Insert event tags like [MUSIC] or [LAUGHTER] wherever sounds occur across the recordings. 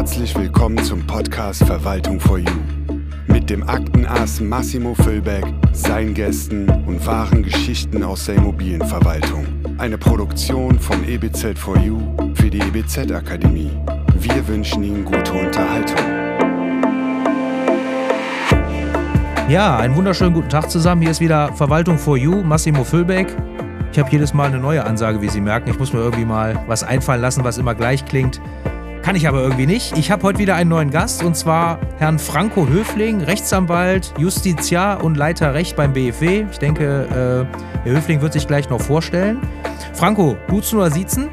Herzlich willkommen zum Podcast Verwaltung for You. Mit dem Aktenass Massimo Füllbeck, seinen Gästen und wahren Geschichten aus der Immobilienverwaltung. Eine Produktion von EBZ for You für die EBZ Akademie. Wir wünschen Ihnen gute Unterhaltung. Ja, einen wunderschönen guten Tag zusammen. Hier ist wieder Verwaltung for You, Massimo Füllbeck. Ich habe jedes Mal eine neue Ansage, wie Sie merken. Ich muss mir irgendwie mal was einfallen lassen, was immer gleich klingt. Kann ich aber irgendwie nicht. Ich habe heute wieder einen neuen Gast und zwar Herrn Franco Höfling, Rechtsanwalt, Justiziar und Leiter Recht beim BFW. Ich denke, äh, Herr Höfling wird sich gleich noch vorstellen. Franco, duzen oder siezen?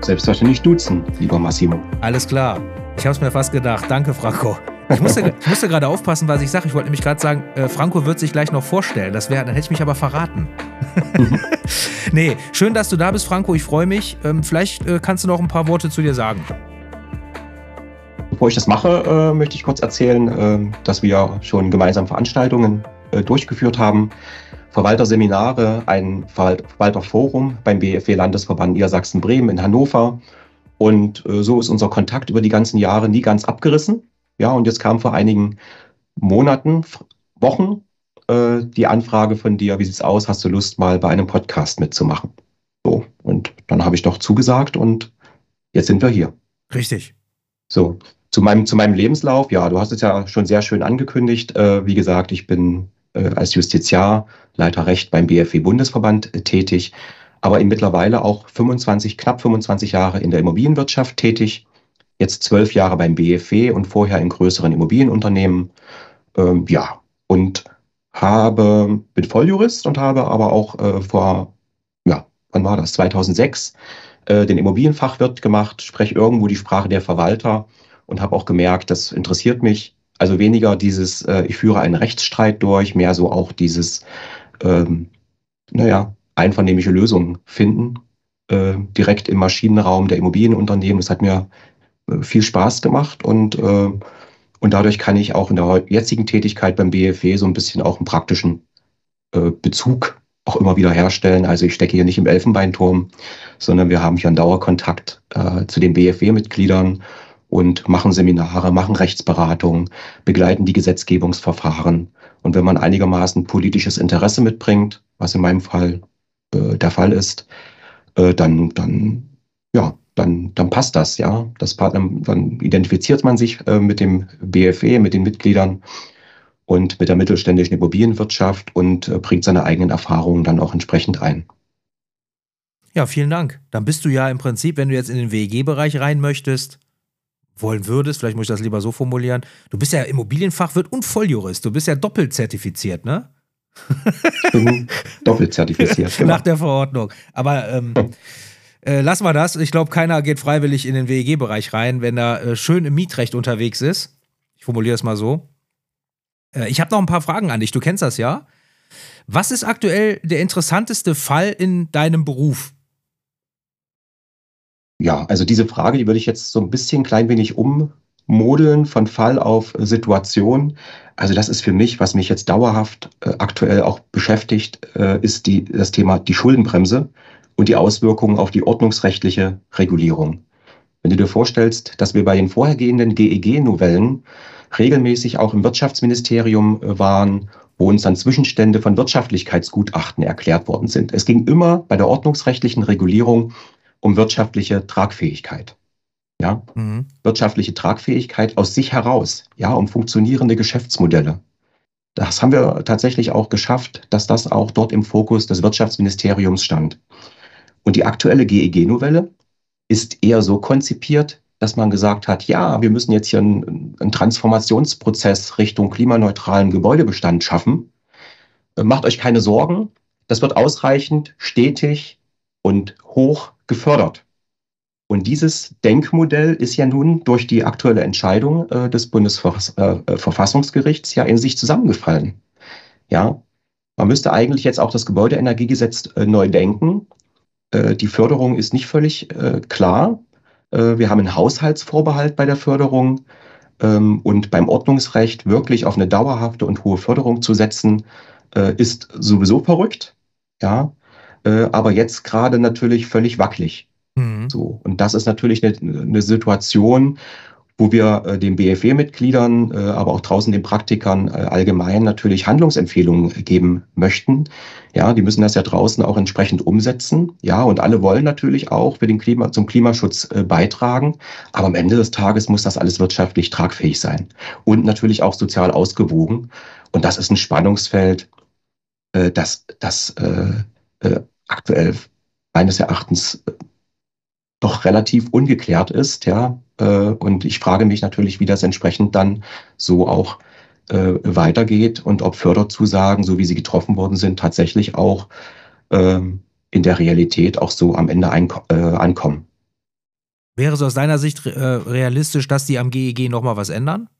Selbstverständlich duzen, lieber Massimo. Alles klar. Ich habe es mir fast gedacht. Danke, Franco. Ich musste, ich musste gerade aufpassen, was ich sage. Ich wollte nämlich gerade sagen, äh, Franco wird sich gleich noch vorstellen. Das wäre, dann hätte ich mich aber verraten. [LAUGHS] nee, schön, dass du da bist, Franco. Ich freue mich. Ähm, vielleicht äh, kannst du noch ein paar Worte zu dir sagen. Bevor ich das mache, äh, möchte ich kurz erzählen, äh, dass wir schon gemeinsam Veranstaltungen äh, durchgeführt haben. Verwalterseminare, ein Verwalterforum beim BFW Landesverband Niedersachsen-Bremen in Hannover. Und äh, so ist unser Kontakt über die ganzen Jahre nie ganz abgerissen. Ja, und jetzt kam vor einigen Monaten, Wochen äh, die Anfrage von dir, wie sieht's aus, hast du Lust, mal bei einem Podcast mitzumachen? So, und dann habe ich doch zugesagt und jetzt sind wir hier. Richtig. So, zu meinem, zu meinem Lebenslauf, ja, du hast es ja schon sehr schön angekündigt. Äh, wie gesagt, ich bin äh, als Justiziar, Leiter Recht beim BFW Bundesverband äh, tätig, aber in mittlerweile auch 25, knapp 25 Jahre in der Immobilienwirtschaft tätig. Jetzt zwölf Jahre beim BFW und vorher in größeren Immobilienunternehmen. Ähm, ja, und habe, bin Volljurist und habe aber auch äh, vor, ja, wann war das? 2006 äh, den Immobilienfachwirt gemacht, spreche irgendwo die Sprache der Verwalter und habe auch gemerkt, das interessiert mich. Also weniger dieses, äh, ich führe einen Rechtsstreit durch, mehr so auch dieses, ähm, naja, einvernehmliche Lösungen finden, äh, direkt im Maschinenraum der Immobilienunternehmen. Das hat mir viel Spaß gemacht und äh, und dadurch kann ich auch in der jetzigen Tätigkeit beim BFW so ein bisschen auch einen praktischen äh, Bezug auch immer wieder herstellen. Also ich stecke hier nicht im Elfenbeinturm, sondern wir haben hier einen Dauerkontakt äh, zu den BFW-Mitgliedern und machen Seminare, machen Rechtsberatung, begleiten die Gesetzgebungsverfahren. Und wenn man einigermaßen politisches Interesse mitbringt, was in meinem Fall äh, der Fall ist, äh, dann, dann ja, dann, dann passt das, ja. Das, dann identifiziert man sich äh, mit dem BFW, mit den Mitgliedern und mit der mittelständischen Immobilienwirtschaft und äh, bringt seine eigenen Erfahrungen dann auch entsprechend ein. Ja, vielen Dank. Dann bist du ja im Prinzip, wenn du jetzt in den WEG-Bereich rein möchtest, wollen würdest, vielleicht muss ich das lieber so formulieren, du bist ja Immobilienfachwirt und Volljurist. Du bist ja doppelt zertifiziert, ne? doppelt zertifiziert, [LAUGHS] genau. Nach der Verordnung. Aber ähm, [LAUGHS] äh, lassen wir das. Ich glaube, keiner geht freiwillig in den WEG-Bereich rein, wenn er äh, schön im Mietrecht unterwegs ist. Ich formuliere es mal so. Äh, ich habe noch ein paar Fragen an dich. Du kennst das ja. Was ist aktuell der interessanteste Fall in deinem Beruf? Ja, also diese Frage, die würde ich jetzt so ein bisschen klein wenig ummodeln von Fall auf Situation. Also das ist für mich, was mich jetzt dauerhaft äh, aktuell auch beschäftigt, äh, ist die, das Thema die Schuldenbremse und die Auswirkungen auf die ordnungsrechtliche Regulierung. Wenn du dir vorstellst, dass wir bei den vorhergehenden GEG-Novellen regelmäßig auch im Wirtschaftsministerium äh, waren, wo uns dann Zwischenstände von Wirtschaftlichkeitsgutachten erklärt worden sind. Es ging immer bei der ordnungsrechtlichen Regulierung um wirtschaftliche Tragfähigkeit. Ja, mhm. wirtschaftliche Tragfähigkeit aus sich heraus, ja, um funktionierende Geschäftsmodelle. Das haben wir tatsächlich auch geschafft, dass das auch dort im Fokus des Wirtschaftsministeriums stand. Und die aktuelle GEG-Novelle ist eher so konzipiert, dass man gesagt hat, ja, wir müssen jetzt hier einen, einen Transformationsprozess Richtung klimaneutralen Gebäudebestand schaffen. Äh, macht euch keine Sorgen, das wird ausreichend, stetig und hoch gefördert. Und dieses Denkmodell ist ja nun durch die aktuelle Entscheidung äh, des Bundesverfassungsgerichts äh, ja in sich zusammengefallen. Ja, man müsste eigentlich jetzt auch das Gebäudeenergiegesetz äh, neu denken äh, die Förderung ist nicht völlig äh, klar. Äh, wir haben einen Haushaltsvorbehalt bei der Förderung ähm, und beim Ordnungsrecht wirklich auf eine dauerhafte und hohe Förderung zu setzen, ist sowieso verrückt. Ja, aber jetzt gerade natürlich völlig wackelig. Mhm. So. Und das ist natürlich eine, eine Situation, wo wir äh, den BFW-Mitgliedern, äh, aber auch draußen den Praktikern äh, allgemein natürlich Handlungsempfehlungen geben möchten. Ja, die müssen das ja draußen auch entsprechend umsetzen. Ja, und alle wollen natürlich auch für den Klima, zum Klimaschutz beitragen. Aber am Ende des Tages muss das alles wirtschaftlich tragfähig sein und natürlich auch sozial ausgewogen. Und das ist ein Spannungsfeld, das, das aktuell meines Erachtens doch relativ ungeklärt ist, ja. Äh, und ich frage mich natürlich, wie das entsprechend dann so auch äh, weitergeht und ob Förderzusagen, so wie sie getroffen worden sind, tatsächlich auch ähm, in der Realität auch so am Ende äh, ankommen. Wäre es aus deiner Sicht realistisch, dass die am GEG nochmal was ändern?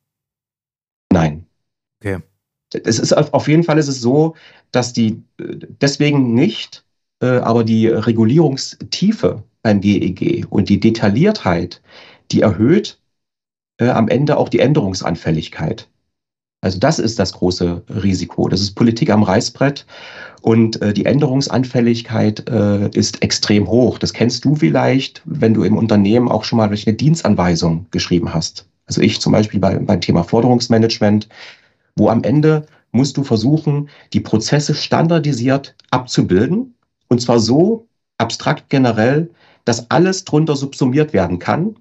Nein. Okay. Es ist auf jeden Fall ist es so, dass die deswegen nicht, aber die Regulierungstiefe beim GEG e und die Detailliertheit, die erhöht äh, am Ende auch die Änderungsanfälligkeit. Also das ist das große Risiko. Das ist Politik am Reißbrett und äh, die Änderungsanfälligkeit äh, ist extrem hoch. Das kennst du vielleicht, wenn du im Unternehmen auch schon mal eine Dienstanweisung geschrieben hast. Also ich zum Beispiel bei, beim Thema Forderungsmanagement, wo am Ende musst du versuchen, die Prozesse standardisiert abzubilden und zwar so abstrakt generell, dass alles drunter subsumiert werden kann.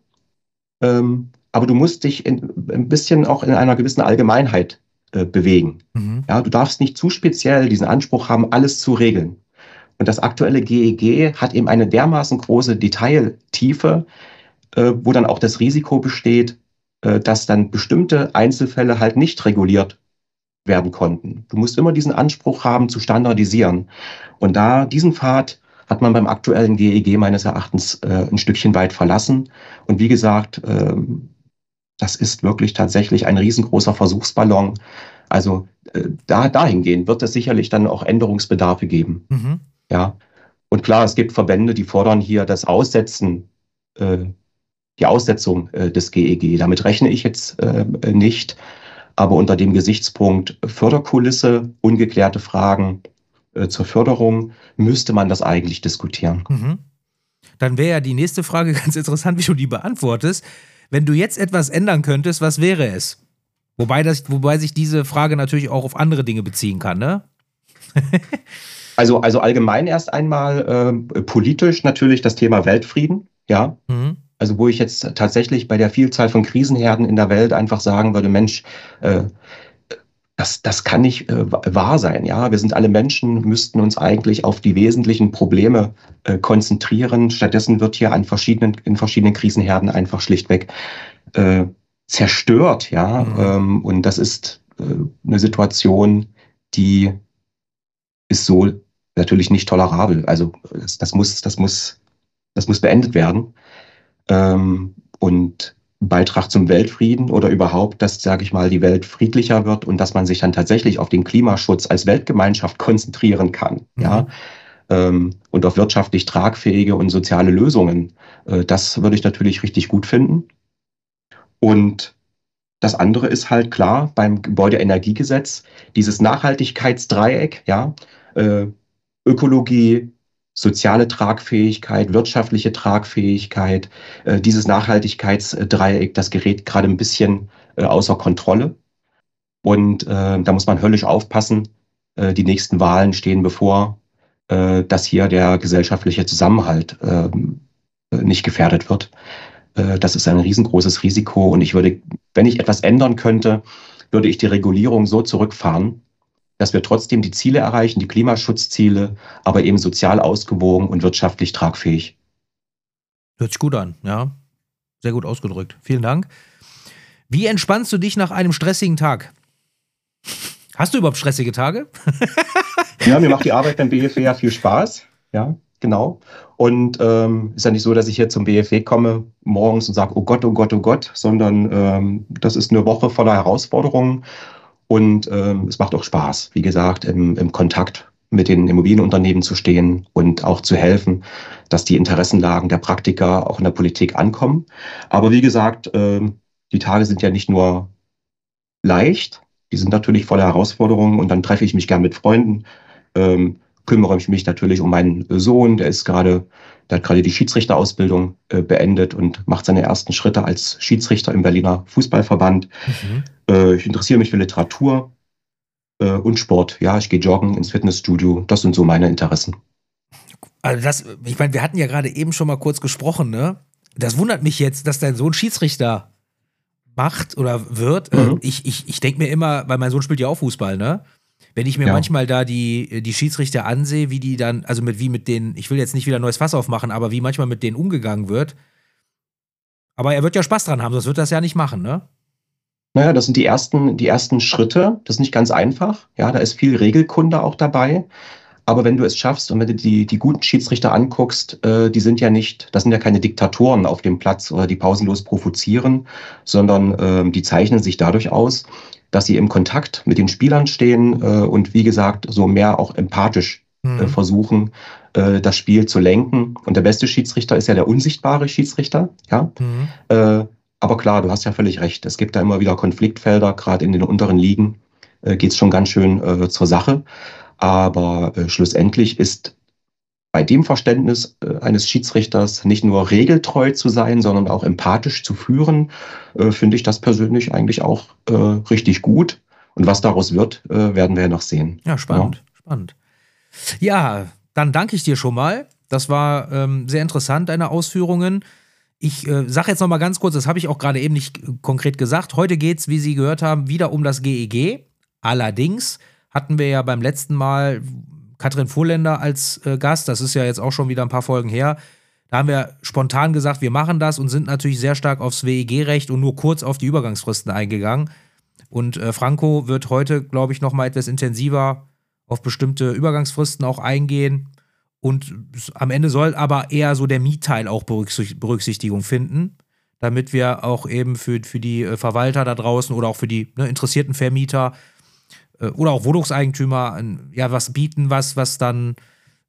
Ähm, aber du musst dich in, ein bisschen auch in einer gewissen Allgemeinheit äh, bewegen. Mhm. Ja, du darfst nicht zu speziell diesen Anspruch haben, alles zu regeln. Und das aktuelle GEG e hat eben eine dermaßen große Detailtiefe, äh, wo dann auch das Risiko besteht, äh, dass dann bestimmte Einzelfälle halt nicht reguliert werden konnten. Du musst immer diesen Anspruch haben, zu standardisieren. Und da diesen Pfad hat man beim aktuellen GEG e meines Erachtens äh, ein Stückchen weit verlassen. Und wie gesagt, äh, das ist wirklich tatsächlich ein riesengroßer Versuchsballon. Also äh, da, dahingehend wird es sicherlich dann auch Änderungsbedarfe geben. Mhm. Ja. Und klar, es gibt Verbände, die fordern hier das Aussetzen, äh, die Aussetzung äh, des GEG. E Damit rechne ich jetzt äh, nicht. Aber unter dem Gesichtspunkt Förderkulisse, ungeklärte Fragen, äh, zur Förderung müsste man das eigentlich diskutieren. Mhm. Dann wäre ja die nächste Frage [LAUGHS] ganz interessant, wie du die beantwortest. Wenn du jetzt etwas ändern könntest, was wäre es? Wobei, das, wobei sich diese Frage natürlich auch auf andere Dinge beziehen kann, ne? [LAUGHS] also, also allgemein erst einmal äh, politisch natürlich das Thema Weltfrieden, ja. Mhm. Also wo ich jetzt tatsächlich bei der Vielzahl von Krisenherden in der Welt einfach sagen würde, Mensch, äh, das, das kann nicht äh, wahr sein. Ja, wir sind alle Menschen, müssten uns eigentlich auf die wesentlichen Probleme äh, konzentrieren. Stattdessen wird hier an verschiedenen, in verschiedenen Krisenherden einfach schlichtweg äh, zerstört. Ja, mhm. ähm, und das ist äh, eine Situation, die ist so natürlich nicht tolerabel. Also das, das muss, das muss, das muss beendet werden. Ähm, und Beitrag zum Weltfrieden oder überhaupt, dass, sage ich mal, die Welt friedlicher wird und dass man sich dann tatsächlich auf den Klimaschutz als Weltgemeinschaft konzentrieren kann. Mhm. Ja. Ähm, und auf wirtschaftlich tragfähige und soziale Lösungen. Äh, das würde ich natürlich richtig gut finden. Und das andere ist halt klar beim Gebäudeenergiegesetz, dieses Nachhaltigkeitsdreieck, ja, äh, Ökologie, soziale Tragfähigkeit, wirtschaftliche Tragfähigkeit, äh, dieses Nachhaltigkeitsdreieck, das gerät gerade ein bisschen äh, außer Kontrolle. Und äh, da muss man höllisch aufpassen. Die nächsten Wahlen stehen bevor, dass hier der gesellschaftliche Zusammenhalt ähm, äh, nicht gefährdet wird. Das ist ein riesengroßes Risiko. Und ich würde, wenn ich etwas ändern könnte, würde ich die Regulierung so zurückfahren, dass wir trotzdem die Ziele erreichen, die Klimaschutzziele, aber eben sozial ausgewogen und wirtschaftlich tragfähig. Hört sich gut an, ja. Sehr gut ausgedrückt. Vielen Dank. Wie entspannst du dich nach einem stressigen Tag? Hast du überhaupt stressige Tage? [LAUGHS] ja, mir macht die Arbeit beim BFW ja viel Spaß. Ja, genau. Und ähm, ist ja nicht so, dass ich hier zum BFW komme morgens und sage, oh Gott, oh Gott, oh Gott, sondern ähm, das ist eine Woche voller Herausforderungen. Und ähm, es macht auch Spaß, wie gesagt, im, im Kontakt mit den Immobilienunternehmen zu stehen und auch zu helfen, dass die Interessenlagen der Praktiker auch in der Politik ankommen. Aber wie gesagt, ähm, die Tage sind ja nicht nur leicht, die sind natürlich voller Herausforderungen und dann treffe ich mich gern mit Freunden, ähm, kümmere ich mich natürlich um meinen Sohn, der ist gerade, Der hat gerade die Schiedsrichterausbildung äh, beendet und macht seine ersten Schritte als Schiedsrichter im Berliner Fußballverband. Mhm. Äh, ich interessiere mich für Literatur äh, und Sport. Ja, ich gehe joggen ins Fitnessstudio. Das sind so meine Interessen. Also das, ich meine, wir hatten ja gerade eben schon mal kurz gesprochen, ne? Das wundert mich jetzt, dass dein Sohn Schiedsrichter macht oder wird. Mhm. Ich, ich, ich denke mir immer, weil mein Sohn spielt ja auch Fußball, ne? Wenn ich mir ja. manchmal da die, die Schiedsrichter ansehe, wie die dann, also mit wie mit denen, ich will jetzt nicht wieder ein neues Fass aufmachen, aber wie manchmal mit denen umgegangen wird. Aber er wird ja Spaß dran haben, sonst wird er das ja nicht machen, ne? Naja, das sind die ersten, die ersten Schritte. Das ist nicht ganz einfach. Ja, da ist viel Regelkunde auch dabei. Aber wenn du es schaffst und wenn du die, die guten Schiedsrichter anguckst, äh, die sind ja nicht, das sind ja keine Diktatoren auf dem Platz oder die pausenlos provozieren, sondern äh, die zeichnen sich dadurch aus, dass sie im Kontakt mit den Spielern stehen äh, und wie gesagt, so mehr auch empathisch äh, mhm. versuchen, äh, das Spiel zu lenken. Und der beste Schiedsrichter ist ja der unsichtbare Schiedsrichter, ja. Mhm. Aber klar, du hast ja völlig recht. Es gibt da immer wieder Konfliktfelder, gerade in den unteren Ligen äh, geht es schon ganz schön äh, zur Sache. Aber äh, schlussendlich ist bei dem Verständnis äh, eines Schiedsrichters nicht nur regeltreu zu sein, sondern auch empathisch zu führen, äh, finde ich das persönlich eigentlich auch äh, richtig gut. Und was daraus wird, werden wir ja noch sehen. Ja, spannend, ja. spannend. Ja, dann danke ich dir schon mal. Das war ähm, sehr interessant, deine Ausführungen. Ich äh, sage jetzt noch mal ganz kurz, das habe ich auch gerade eben nicht konkret gesagt. Heute geht es, wie Sie gehört haben, wieder um das GEG. E Allerdings hatten wir ja beim letzten Mal Katrin Vorländer als äh, Gast. Das ist ja jetzt auch schon wieder ein paar Folgen her. Da haben wir spontan gesagt, wir machen das und sind natürlich sehr stark aufs WEG-Recht und nur kurz auf die Übergangsfristen eingegangen. Und äh, Franco wird heute, glaube ich, noch mal etwas intensiver auf bestimmte Übergangsfristen auch eingehen. Und am Ende soll aber eher so der Mietteil auch Berücksichtigung finden, damit wir auch eben für, für die äh, Verwalter da draußen oder auch für die ne, interessierten Vermieter äh, oder auch Wohnungseigentümer ja was bieten, was, was dann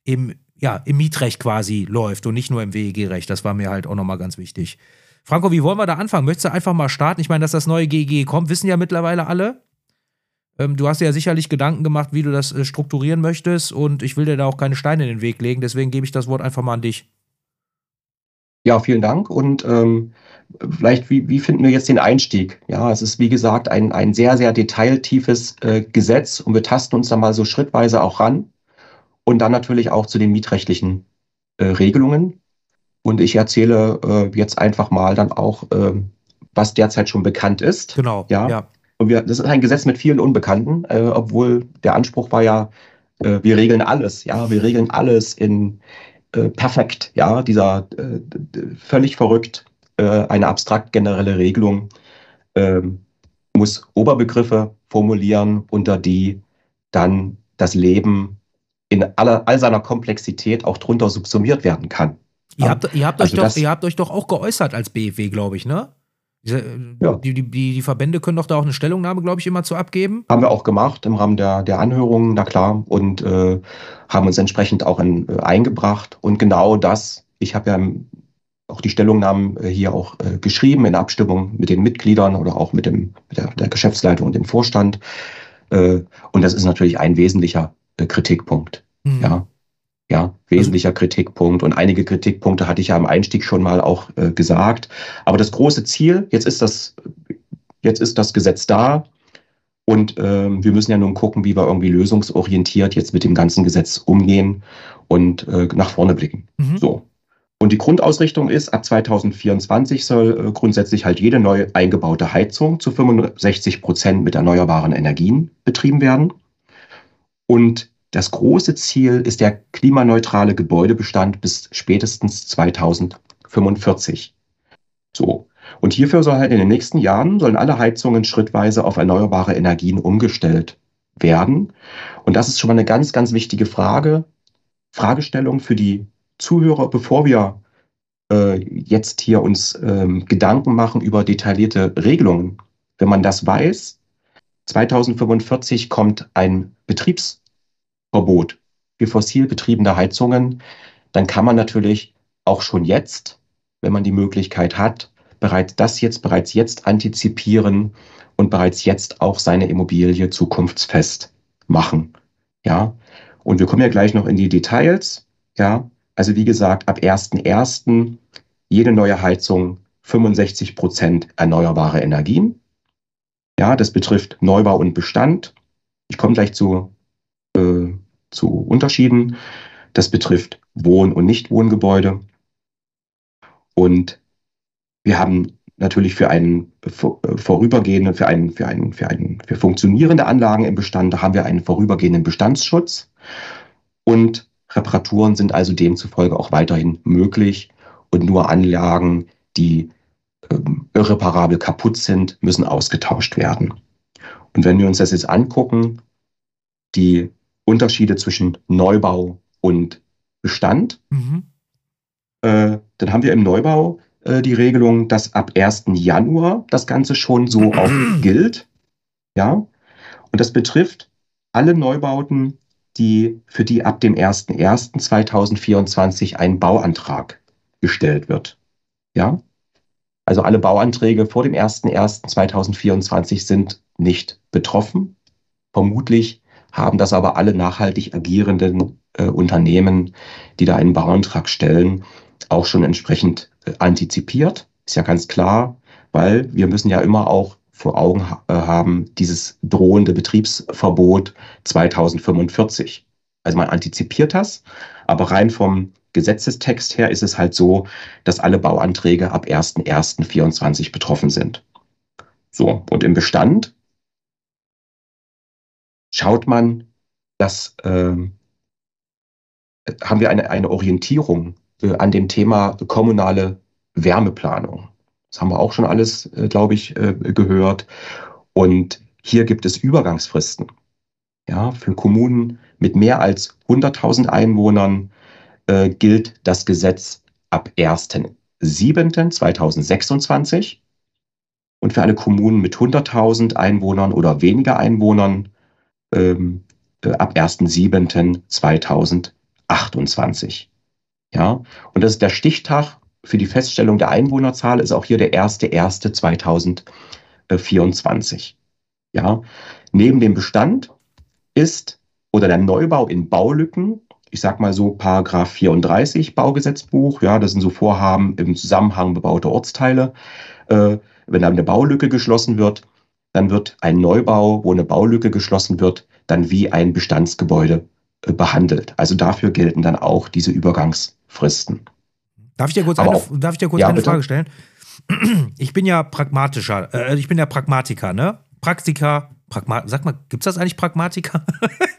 im, ja, im Mietrecht quasi läuft und nicht nur im WEG-Recht. Das war mir halt auch nochmal ganz wichtig. Franco, wie wollen wir da anfangen? Möchtest du einfach mal starten? Ich meine, dass das neue GEG kommt, wissen ja mittlerweile alle. Ähm, du hast dir ja sicherlich Gedanken gemacht, wie du das äh, strukturieren möchtest und ich will dir da auch keine Steine in den Weg legen, deswegen gebe ich das Wort einfach mal an dich. Ja, vielen Dank und ähm, vielleicht, wie, wie finden wir jetzt den Einstieg? Ja, es ist wie gesagt ein, ein sehr, sehr detailtiefes äh, Gesetz und wir tasten uns da mal so schrittweise auch ran und dann natürlich auch zu den mietrechtlichen äh, Regelungen. Und ich erzähle äh, jetzt einfach mal dann auch, äh, was derzeit schon bekannt ist. Genau. Ja. ja. Und wir, das ist ein Gesetz mit vielen Unbekannten, äh, obwohl der Anspruch war ja, äh, wir regeln alles. Ja, wir regeln alles in, äh, perfekt, ja, dieser äh, völlig verrückt, äh, eine abstrakt generelle Regelung ähm, muss Oberbegriffe formulieren, unter die dann das Leben in aller, all seiner Komplexität auch drunter subsumiert werden kann. Ihr habt, ihr habt, also euch, doch, ihr habt euch doch auch geäußert als BFW, glaube ich, ne? Ja. die, die, die, Verbände können doch da auch eine Stellungnahme, glaube ich, immer zu abgeben. Haben wir auch gemacht im Rahmen der, der Anhörungen, na klar, und äh, haben uns entsprechend auch in, äh, eingebracht. Und genau das, ich habe ja auch die Stellungnahmen äh, hier auch äh, geschrieben in Abstimmung mit den Mitgliedern oder auch mit, dem, mit der, der Geschäftsleitung und dem Vorstand. Äh, und das ist natürlich ein wesentlicher äh, Kritikpunkt. Mhm. Ja, ja, wesentlicher Kritikpunkt. Und einige Kritikpunkte hatte ich ja am Einstieg schon mal auch äh, gesagt. Aber das große Ziel, jetzt ist das, jetzt ist das Gesetz da. Und ähm, wir müssen ja nun gucken, wie wir irgendwie lösungsorientiert jetzt mit dem ganzen Gesetz umgehen und äh, nach vorne blicken. Mhm. So. Und die Grundausrichtung ist, ab 2024 soll äh, grundsätzlich halt jede neu eingebaute Heizung zu 65 Prozent mit erneuerbaren Energien betrieben werden. Und das große Ziel ist der klimaneutrale Gebäudebestand bis spätestens 2045. So. Und hierfür soll halt in den nächsten Jahren sollen alle Heizungen schrittweise auf erneuerbare Energien umgestellt werden. Und das ist schon mal eine ganz, ganz wichtige Frage, Fragestellung für die Zuhörer, bevor wir äh, jetzt hier uns ähm, Gedanken machen über detaillierte Regelungen. Wenn man das weiß, 2045 kommt ein Betriebs Verbot für fossil betriebene Heizungen, dann kann man natürlich auch schon jetzt, wenn man die Möglichkeit hat, bereits das jetzt bereits jetzt antizipieren und bereits jetzt auch seine Immobilie zukunftsfest machen. Ja, und wir kommen ja gleich noch in die Details. Ja, Also wie gesagt, ab 1.1. jede neue Heizung 65 Prozent erneuerbare Energien. Ja, das betrifft Neubau und Bestand. Ich komme gleich zu, äh, zu Unterschieden. Das betrifft Wohn- und Nichtwohngebäude. Und wir haben natürlich für einen vorübergehenden, für einen, für einen, für einen, für funktionierende Anlagen im Bestand, da haben wir einen vorübergehenden Bestandsschutz. Und Reparaturen sind also demzufolge auch weiterhin möglich. Und nur Anlagen, die ähm, irreparabel kaputt sind, müssen ausgetauscht werden. Und wenn wir uns das jetzt angucken, die Unterschiede zwischen Neubau und Bestand, mhm. äh, dann haben wir im Neubau äh, die Regelung, dass ab 1. Januar das Ganze schon so [CLEARS THROAT] auch gilt. Ja. Und das betrifft alle Neubauten, die, für die ab dem 01.01.2024 ein Bauantrag gestellt wird. Ja. Also alle Bauanträge vor dem 01.01.2024 sind nicht betroffen. Vermutlich haben das aber alle nachhaltig agierenden äh, Unternehmen, die da einen Bauantrag stellen, auch schon entsprechend äh, antizipiert. Ist ja ganz klar, weil wir müssen ja immer auch vor Augen ha äh, haben, dieses drohende Betriebsverbot 2045. Also man antizipiert das, aber rein vom Gesetzestext her ist es halt so, dass alle Bauanträge ab 1.1.24 betroffen sind. So, und im Bestand schaut man, dass äh, haben wir eine, eine Orientierung äh, an dem Thema kommunale Wärmeplanung. Das haben wir auch schon alles, äh, glaube ich, äh, gehört. Und hier gibt es Übergangsfristen. Ja, für Kommunen mit mehr als 100.000 Einwohnern äh, gilt das Gesetz ab 1.7.2026 und für alle Kommunen mit 100.000 Einwohnern oder weniger Einwohnern ähm, äh, ab 1.7.2028. Ja, und das ist der Stichtag für die Feststellung der Einwohnerzahl, ist auch hier der 1.1.2024. Ja, neben dem Bestand ist oder der Neubau in Baulücken, ich sag mal so Paragraph 34 Baugesetzbuch, ja, das sind so Vorhaben im Zusammenhang bebauter Ortsteile. Äh, wenn da eine Baulücke geschlossen wird, dann wird ein Neubau, wo eine Baulücke geschlossen wird, dann wie ein Bestandsgebäude äh, behandelt. Also dafür gelten dann auch diese Übergangsfristen. Darf ich dir kurz, eine, darf ich dir kurz ja, eine Frage stellen? [CLEARS THROAT] Ich bin ja pragmatischer, äh, ich bin ja Pragmatiker, ne? Praktiker, Pragma sag mal, gibt es das eigentlich Pragmatiker?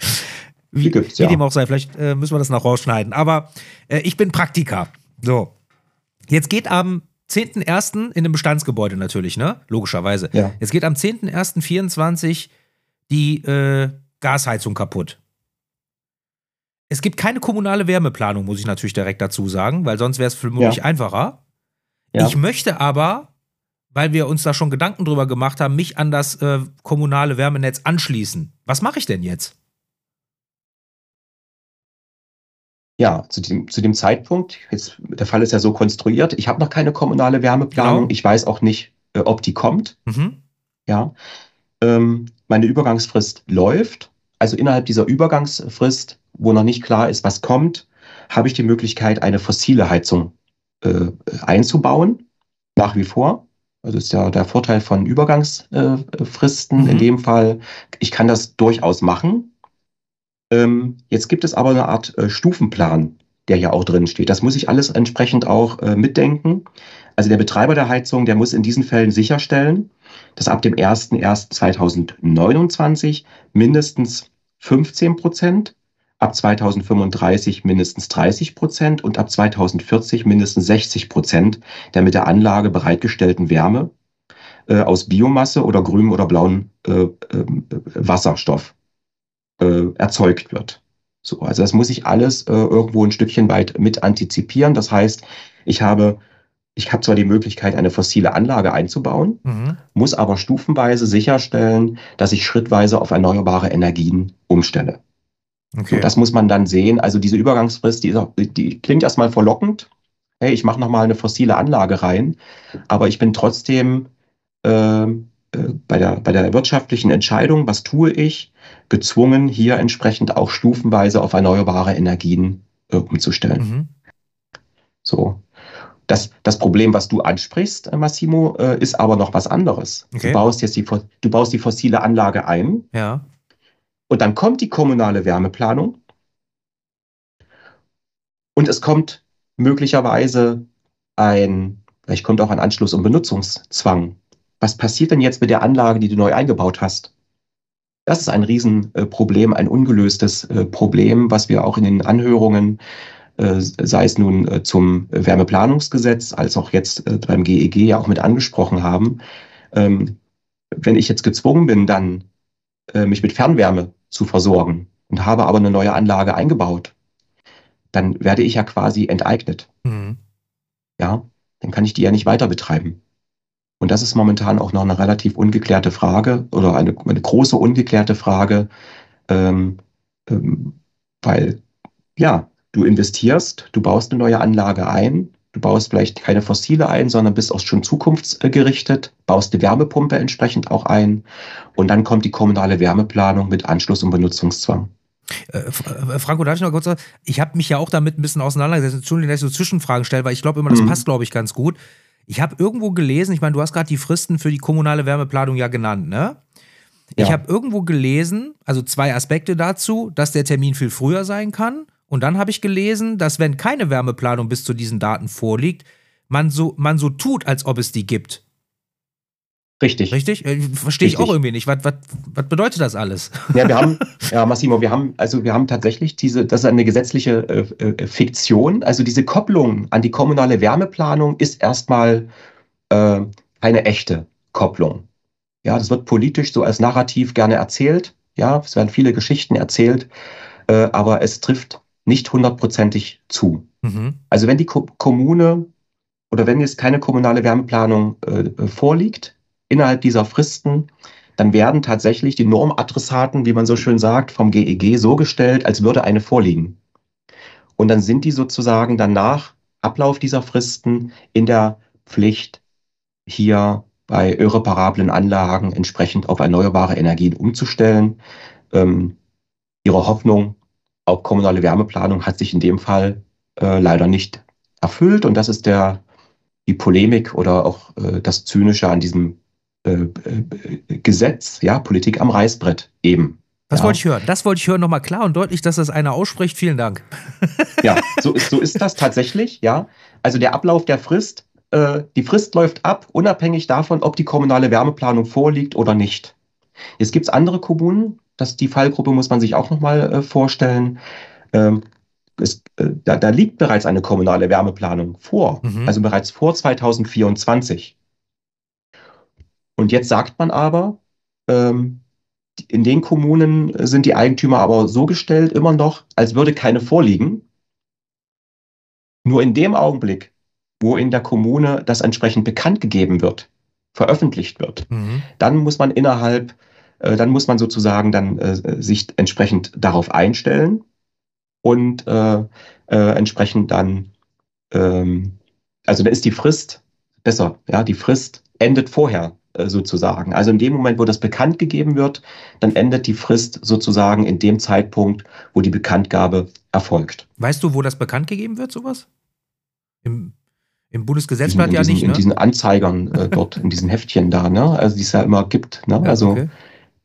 [LAUGHS] wie, gibt's, ja. wie dem auch sei, vielleicht äh, müssen wir das noch rausschneiden. Aber äh, ich bin Praktiker. So. Jetzt geht am 10.01. in einem Bestandsgebäude natürlich, ne? Logischerweise. Ja. Jetzt geht am 10.01.24 die äh, Gasheizung kaputt. Es gibt keine kommunale Wärmeplanung, muss ich natürlich direkt dazu sagen, weil sonst wäre es für mich ja. einfacher. Ja. Ich möchte aber, weil wir uns da schon Gedanken drüber gemacht haben, mich an das äh, kommunale Wärmenetz anschließen. Was mache ich denn jetzt? Ja, zu dem, zu dem Zeitpunkt, jetzt, der Fall ist ja so konstruiert, ich habe noch keine kommunale Wärmeplanung. Genau. Ich weiß auch nicht, äh, ob die kommt. Mhm. Ja. Ähm, meine Übergangsfrist läuft. Also innerhalb dieser Übergangsfrist wo noch nicht klar ist, was kommt, habe ich die Möglichkeit, eine fossile Heizung äh, einzubauen, nach wie vor. Also ist ja der Vorteil von Übergangsfristen äh, mhm. in dem Fall. Ich kann das durchaus machen. Ähm, jetzt gibt es aber eine Art äh, Stufenplan, der ja auch drin steht. Das muss ich alles entsprechend auch äh, mitdenken. Also der Betreiber der Heizung, der muss in diesen Fällen sicherstellen, dass ab dem 01.01.2029 mindestens 15 Prozent ab 2035 mindestens 30 Prozent und ab 2040 mindestens 60 Prozent der mit der Anlage bereitgestellten Wärme äh, aus Biomasse oder grünem oder blauem Wasserstoff äh, erzeugt wird. So, also das muss ich alles äh, irgendwo ein Stückchen weit mit antizipieren. Das heißt, ich habe ich habe zwar die Möglichkeit, eine fossile Anlage einzubauen, mhm. muss aber stufenweise sicherstellen, dass ich schrittweise auf erneuerbare Energien umstelle. Okay. So, das muss man dann sehen. Also diese Übergangsfrist, die, die klingt erstmal verlockend. Hey, ich mache nochmal eine fossile Anlage rein, aber ich bin trotzdem äh, äh, bei, der, bei der wirtschaftlichen Entscheidung, was tue ich, gezwungen, hier entsprechend auch stufenweise auf erneuerbare Energien äh, umzustellen. Mhm. So. Das, das Problem, was du ansprichst, äh, Massimo, äh, ist aber noch was anderes. Okay. Du baust jetzt die, du baust die fossile Anlage ein. Ja. Und dann kommt die kommunale Wärmeplanung. Und es kommt möglicherweise ein, vielleicht kommt auch ein Anschluss- und Benutzungszwang. Was passiert denn jetzt mit der Anlage, die du neu eingebaut hast? Das ist ein Riesenproblem, ein ungelöstes äh, Problem, was wir auch in den Anhörungen äh, sei es nun äh, zum Wärmeplanungsgesetz als auch jetzt beim GEG ja auch mit angesprochen haben. Ähm, wenn ich jetzt gezwungen bin, dann mich mit Fernwärme zu versorgen und habe aber eine neue Anlage eingebaut, dann werde ich ja quasi enteignet. Mhm. Ja, dann kann ich die ja nicht weiter betreiben. Und das ist momentan auch noch eine relativ ungeklärte Frage oder eine, eine große ungeklärte Frage, ähm, ähm, weil ja, du investierst, du baust eine neue Anlage ein, du baust vielleicht keine fossile ein, sondern bist auch schon zukunftsgerichtet, baust die Wärmepumpe entsprechend auch ein und dann kommt die kommunale Wärmeplanung mit Anschluss und Benutzungszwang. Äh, äh Franco, darf ich noch kurz sagen? Ich habe mich ja auch damit ein bisschen auseinandergesetzt. Entschuldigung, dass ich so Zwischenfragen stelle, weil ich glaube immer, das mhm. passt, glaube ich, ganz gut. Ich habe irgendwo gelesen, ich meine, du hast gerade die Fristen für die kommunale Wärmeplanung ja genannt, ne? Ja. Ich habe irgendwo gelesen, also zwei Aspekte dazu, dass der Termin viel früher sein kann und dann habe ich gelesen, dass wenn keine Wärmeplanung bis zu diesen Daten vorliegt, man so, man so tut, als ob es die gibt. Richtig. Richtig? Äh, Verstehe ich auch irgendwie nicht. Was, was, was bedeutet das alles? Ja, wir haben, [LAUGHS] ja, Massimo, wir haben, also wir haben tatsächlich diese, das ist eine gesetzliche äh, äh, Fiktion. Also diese Kopplung an die kommunale Wärmeplanung ist erstmal äh, eine echte Kopplung. Ja, das wird politisch so als Narrativ gerne erzählt. Ja, es werden viele Geschichten erzählt, äh, aber es trifft nicht hundertprozentig zu. Mhm. Also wenn die Ko Kommune oder wenn jetzt keine kommunale Wärmeplanung äh, vorliegt, innerhalb dieser Fristen, dann werden tatsächlich die Normadressaten, wie man so schön sagt, vom GEG e so gestellt, als würde eine vorliegen. Und dann sind die sozusagen danach Ablauf dieser Fristen in der Pflicht, hier bei irreparablen Anlagen entsprechend auf erneuerbare Energien umzustellen. Ähm, ihre Hoffnung auch kommunale Wärmeplanung hat sich in dem Fall äh, leider nicht erfüllt. Und das ist der, die Polemik oder auch äh, das Zynische an diesem äh, äh Gesetz, ja, Politik am Reißbrett eben. Das ja. wollte ich hören. Das wollte ich hören, nochmal klar und deutlich, dass das einer ausspricht. Vielen Dank. Ja, so, so ist das tatsächlich, ja. Also der Ablauf der Frist, äh, die Frist läuft ab, unabhängig davon, ob die kommunale Wärmeplanung vorliegt oder nicht. Jetzt gibt es andere Kommunen, das, die Fallgruppe muss man sich auch nochmal äh, vorstellen. Ähm, es, äh, da, da, liegt bereits eine kommunale Wärmeplanung vor, mhm. also bereits vor 2024. Und jetzt sagt man aber, ähm, in den Kommunen sind die Eigentümer aber so gestellt immer noch, als würde keine vorliegen. Nur in dem Augenblick, wo in der Kommune das entsprechend bekannt gegeben wird, veröffentlicht wird, mhm. dann muss man innerhalb äh, dann muss man sozusagen dann äh, sich entsprechend darauf einstellen und äh, äh, entsprechend dann, ähm, also da ist die Frist besser, ja, die Frist endet vorher sozusagen. Also in dem Moment, wo das bekannt gegeben wird, dann endet die Frist sozusagen in dem Zeitpunkt, wo die Bekanntgabe erfolgt. Weißt du, wo das bekannt gegeben wird, sowas? Im, im Bundesgesetzblatt diesen, ja nicht, ne? In diesen Anzeigern äh, dort, in diesen Heftchen da, ne? Also die es ja immer gibt, ne? Ja, also okay.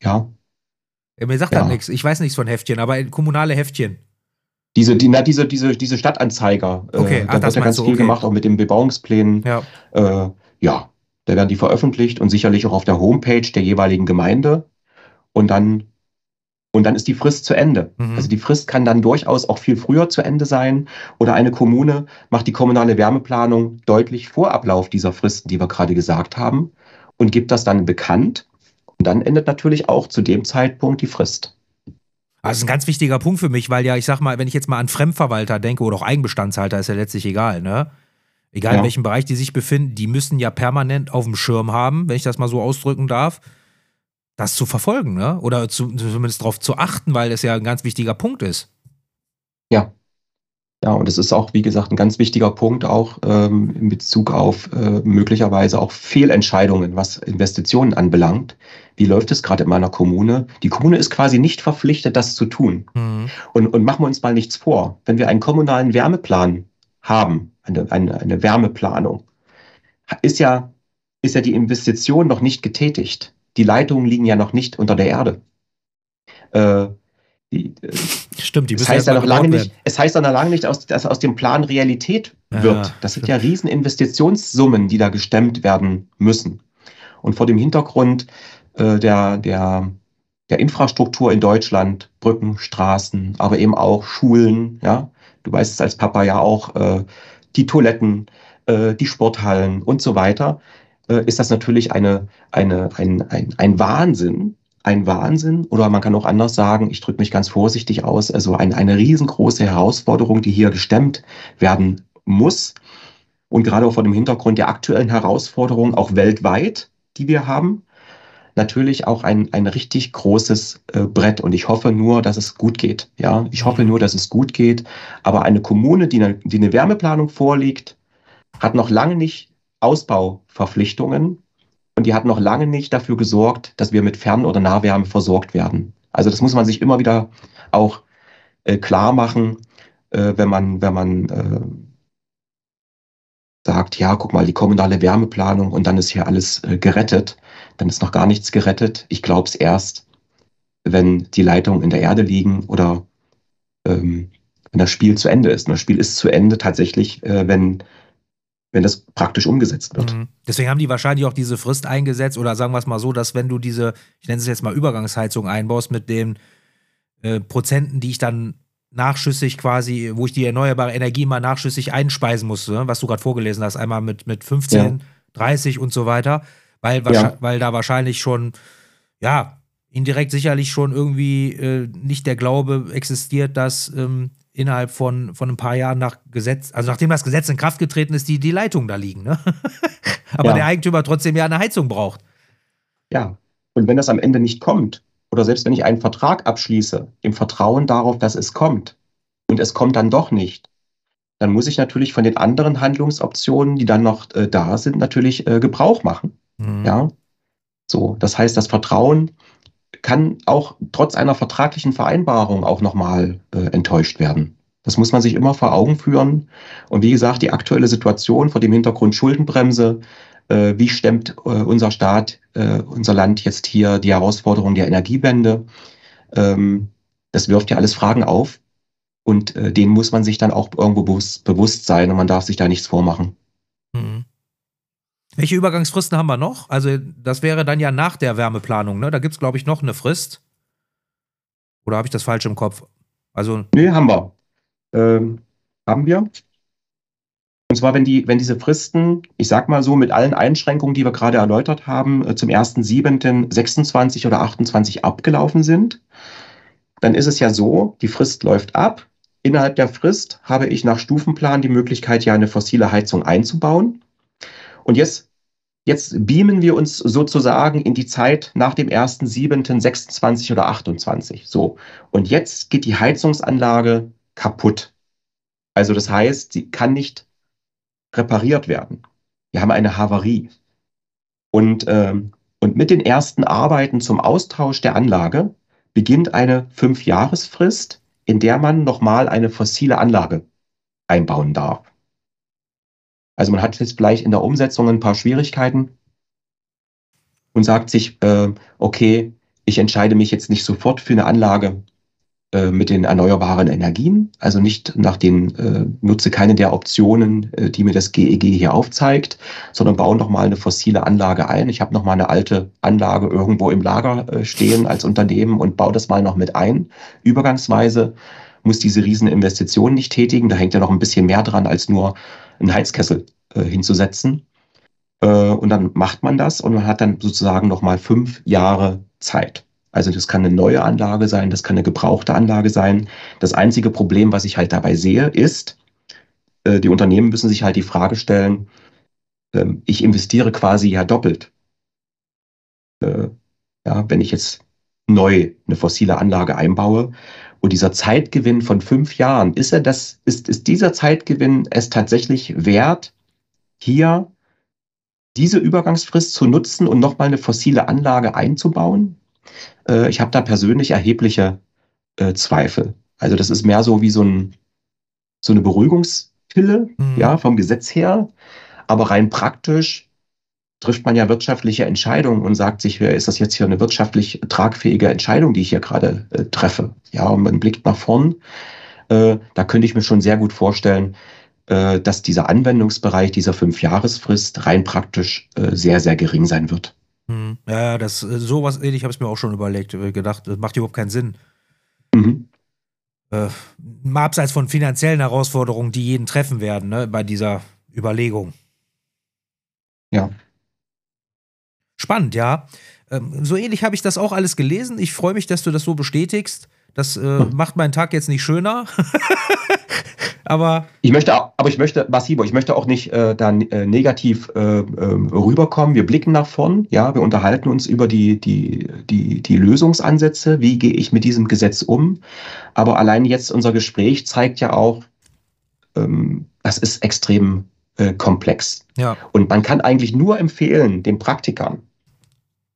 Ja. ja mir sagt ja. das nichts. Ich weiß nichts von Heftchen, aber kommunale Heftchen. Diese, die, na, diese, diese, diese Stadtanzeiger. Äh, okay, äh, da Ach, wird ja ganz viel okay. gemacht, auch mit den Bebauungsplänen. Ja. Äh, ja, da werden die veröffentlicht und sicherlich auch auf der Homepage der jeweiligen Gemeinde. Und dann, und dann ist die Frist zu Ende. Mhm. Also die Frist kann dann durchaus auch viel früher zu Ende sein. Oder eine Kommune macht die kommunale Wärmeplanung deutlich vor Ablauf dieser Fristen, die wir gerade gesagt haben, und gibt das dann bekannt. Und dann endet natürlich auch zu dem Zeitpunkt die Frist. Also ein ganz wichtiger Punkt für mich, weil ja, ich sag mal, wenn ich jetzt mal an Fremdverwalter denke oder auch Eigenbestandshalter, ist ja letztlich egal, ne? Egal ja. in welchem Bereich die sich befinden, die müssen ja permanent auf dem Schirm haben, wenn ich das mal so ausdrücken darf, das zu verfolgen, ne? Oder zu, zumindest darauf zu achten, weil das ja ein ganz wichtiger Punkt ist. Ja, ja, und es ist auch, wie gesagt, ein ganz wichtiger Punkt auch ähm, in Bezug auf äh, möglicherweise auch Fehlentscheidungen, was Investitionen anbelangt. Wie läuft es gerade in meiner Kommune? Die Kommune ist quasi nicht verpflichtet, das zu tun. Mhm. Und, und machen wir uns mal nichts vor. Wenn wir einen kommunalen Wärmeplan haben, eine, eine, eine Wärmeplanung, ist ja, ist ja die Investition noch nicht getätigt. Die Leitungen liegen ja noch nicht unter der Erde. Äh, die, äh, Stimmt, die das heißt ja noch lange nicht, Es heißt ja noch lange nicht, dass aus dem Plan Realität wird. Ja, das sind ja riesen Investitionssummen, die da gestemmt werden müssen. Und vor dem Hintergrund äh, der, der, der Infrastruktur in Deutschland, Brücken, Straßen, aber eben auch Schulen, ja, du weißt es als Papa ja auch, äh, die Toiletten, äh, die Sporthallen und so weiter, äh, ist das natürlich eine, eine, ein, ein, ein Wahnsinn, ein Wahnsinn oder man kann auch anders sagen, ich drücke mich ganz vorsichtig aus, also ein, eine riesengroße Herausforderung, die hier gestemmt werden muss. Und gerade auch vor dem Hintergrund der aktuellen Herausforderungen, auch weltweit, die wir haben, natürlich auch ein, ein richtig großes äh, Brett. Und ich hoffe nur, dass es gut geht. Ja, ich hoffe nur, dass es gut geht. Aber eine Kommune, die eine, die eine Wärmeplanung vorliegt, hat noch lange nicht Ausbauverpflichtungen und die hat noch lange nicht dafür gesorgt, dass wir mit Fern- oder Nahwärme versorgt werden. Also das muss man sich immer wieder auch äh, klar machen, äh, wenn man, wenn man äh, sagt, ja, guck mal, die kommunale Wärmeplanung und dann ist hier alles äh, gerettet. Dann ist noch gar nichts gerettet. Ich glaube es erst, wenn die Leitungen in der Erde liegen oder ähm, wenn das Spiel zu Ende ist. Und das Spiel ist zu Ende tatsächlich, äh, wenn wenn das praktisch umgesetzt wird. Mhm. Deswegen haben die wahrscheinlich auch diese Frist eingesetzt oder sagen wir es mal so, dass wenn du diese, ich nenne es jetzt mal Übergangsheizung einbaust mit den äh, Prozenten, die ich dann nachschüssig quasi, wo ich die erneuerbare Energie mal nachschüssig einspeisen muss, ne? was du gerade vorgelesen hast, einmal mit, mit 15, ja. 30 und so weiter, weil, ja. weil da wahrscheinlich schon, ja, indirekt sicherlich schon irgendwie äh, nicht der Glaube existiert, dass ähm, innerhalb von, von ein paar Jahren nach Gesetz, also nachdem das Gesetz in Kraft getreten ist, die, die Leitungen da liegen. Ne? [LAUGHS] Aber ja. der Eigentümer trotzdem ja eine Heizung braucht. Ja, und wenn das am Ende nicht kommt, oder selbst wenn ich einen Vertrag abschließe, im Vertrauen darauf, dass es kommt, und es kommt dann doch nicht, dann muss ich natürlich von den anderen Handlungsoptionen, die dann noch äh, da sind, natürlich äh, Gebrauch machen. Mhm. Ja. So, das heißt, das Vertrauen kann auch trotz einer vertraglichen Vereinbarung auch nochmal äh, enttäuscht werden. Das muss man sich immer vor Augen führen. Und wie gesagt, die aktuelle Situation vor dem Hintergrund Schuldenbremse, wie stemmt äh, unser Staat, äh, unser Land jetzt hier die Herausforderung der Energiewende? Ähm, das wirft ja alles Fragen auf. Und äh, denen muss man sich dann auch irgendwo bewusst, bewusst sein und man darf sich da nichts vormachen. Mhm. Welche Übergangsfristen haben wir noch? Also, das wäre dann ja nach der Wärmeplanung, ne? Da gibt es, glaube ich, noch eine Frist. Oder habe ich das falsch im Kopf? Also. Nee, haben wir. Ähm, haben wir. Und zwar, wenn, die, wenn diese Fristen, ich sag mal so, mit allen Einschränkungen, die wir gerade erläutert haben, äh, zum 1.7. 26 oder 28 abgelaufen sind, dann ist es ja so, die Frist läuft ab. Innerhalb der Frist habe ich nach Stufenplan die Möglichkeit, ja eine fossile Heizung einzubauen. Und jetzt, jetzt beamen wir uns sozusagen in die Zeit nach dem 1.7., 26 oder 28. So. Und jetzt geht die Heizungsanlage kaputt. Also das heißt, sie kann nicht repariert werden. Wir haben eine Havarie. Und, ähm, und mit den ersten Arbeiten zum Austausch der Anlage beginnt eine Fünfjahresfrist, in der man nochmal eine fossile Anlage einbauen darf. Also man hat jetzt vielleicht in der Umsetzung ein paar Schwierigkeiten und sagt sich, äh, okay, ich entscheide mich jetzt nicht sofort für eine Anlage mit den erneuerbaren Energien, also nicht nach den, äh, nutze keine der Optionen, äh, die mir das GEG e hier aufzeigt, sondern baue nochmal eine fossile Anlage ein. Ich habe nochmal eine alte Anlage irgendwo im Lager äh, stehen als Unternehmen und baue das mal noch mit ein, übergangsweise muss diese Rieseninvestition nicht tätigen. Da hängt ja noch ein bisschen mehr dran, als nur einen Heizkessel äh, hinzusetzen. Äh, und dann macht man das und man hat dann sozusagen nochmal fünf Jahre Zeit. Also das kann eine neue Anlage sein, das kann eine gebrauchte Anlage sein. Das einzige Problem, was ich halt dabei sehe, ist, äh, die Unternehmen müssen sich halt die Frage stellen, ähm, ich investiere quasi ja doppelt. Äh, ja, wenn ich jetzt neu eine fossile Anlage einbaue, und dieser Zeitgewinn von fünf Jahren, ist er das, ist, ist dieser Zeitgewinn es tatsächlich wert, hier diese Übergangsfrist zu nutzen und nochmal eine fossile Anlage einzubauen? Äh, ich habe da persönlich erhebliche äh, Zweifel. Also das ist mehr so wie so, ein, so eine Beruhigungs, Pille, mhm. ja, vom Gesetz her. Aber rein praktisch trifft man ja wirtschaftliche Entscheidungen und sagt sich, ist das jetzt hier eine wirtschaftlich tragfähige Entscheidung, die ich hier gerade äh, treffe? Ja, und man blickt nach vorn. Äh, da könnte ich mir schon sehr gut vorstellen, äh, dass dieser Anwendungsbereich dieser Fünfjahresfrist rein praktisch äh, sehr, sehr gering sein wird. Hm. Ja, das äh, sowas ähnlich habe ich mir auch schon überlegt, äh, gedacht, das macht überhaupt keinen Sinn. Mhm. Äh, mal abseits von finanziellen Herausforderungen, die jeden treffen werden, ne, bei dieser Überlegung. Ja. Spannend, ja. Ähm, so ähnlich habe ich das auch alles gelesen. Ich freue mich, dass du das so bestätigst. Das äh, hm. macht meinen Tag jetzt nicht schöner. [LAUGHS] aber ich möchte, aber ich möchte, Massivo, ich möchte auch nicht äh, dann äh, negativ äh, ähm, rüberkommen. Wir blicken nach vorn, ja, wir unterhalten uns über die, die, die, die Lösungsansätze. Wie gehe ich mit diesem Gesetz um? Aber allein jetzt unser Gespräch zeigt ja auch, ähm, das ist extrem äh, komplex. Ja. Und man kann eigentlich nur empfehlen, den Praktikern,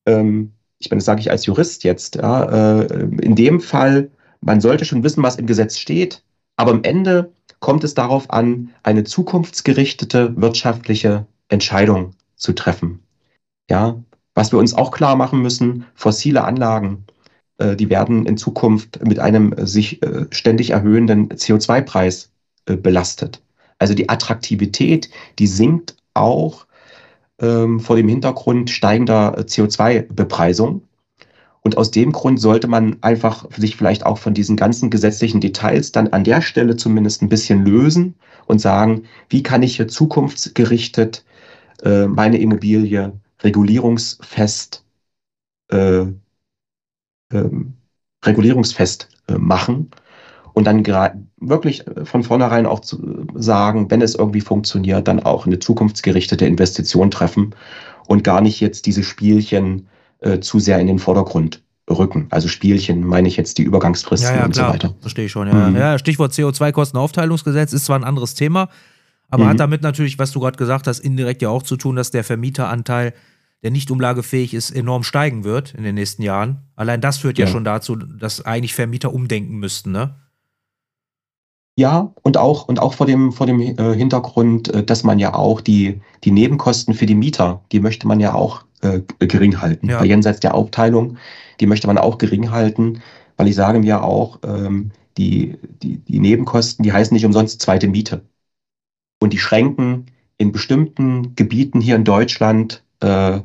ähm, ich meine, das sage ich als Jurist jetzt, ja, äh, in dem Fall, man sollte schon wissen, was im Gesetz steht, aber am Ende kommt es darauf an, eine zukunftsgerichtete wirtschaftliche Entscheidung zu treffen. Ja, was wir uns auch klar machen müssen, fossile Anlagen, äh, die werden in Zukunft mit einem sich äh, ständig erhöhenden CO2-Preis äh, belastet. Also die Attraktivität, die sinkt auch ähm, vor dem Hintergrund steigender CO2-Bepreisung. Und aus dem Grund sollte man einfach sich vielleicht auch von diesen ganzen gesetzlichen Details dann an der Stelle zumindest ein bisschen lösen und sagen, wie kann ich hier zukunftsgerichtet äh, meine Immobilie regulierungsfest, äh, ähm, regulierungsfest äh, machen und dann wirklich äh, von vornherein auch zu sagen, wenn es irgendwie funktioniert, dann auch eine zukunftsgerichtete Investition treffen und gar nicht jetzt diese Spielchen äh, zu sehr in den Vordergrund rücken. Also Spielchen meine ich jetzt die Übergangsfristen ja, ja, und klar. so weiter. Verstehe ich schon, ja. Mhm. ja Stichwort CO2-Kostenaufteilungsgesetz ist zwar ein anderes Thema, aber mhm. hat damit natürlich, was du gerade gesagt hast, indirekt ja auch zu tun, dass der Vermieteranteil, der nicht umlagefähig ist, enorm steigen wird in den nächsten Jahren. Allein das führt ja, ja schon dazu, dass eigentlich Vermieter umdenken müssten, ne? Ja, und auch, und auch vor dem, vor dem äh, Hintergrund, äh, dass man ja auch die, die Nebenkosten für die Mieter, die möchte man ja auch äh, gering halten. Ja. jenseits der Aufteilung, die möchte man auch gering halten, weil ich sage mir auch, ähm, die, die, die Nebenkosten, die heißen nicht umsonst zweite Miete. Und die schränken in bestimmten Gebieten hier in Deutschland äh,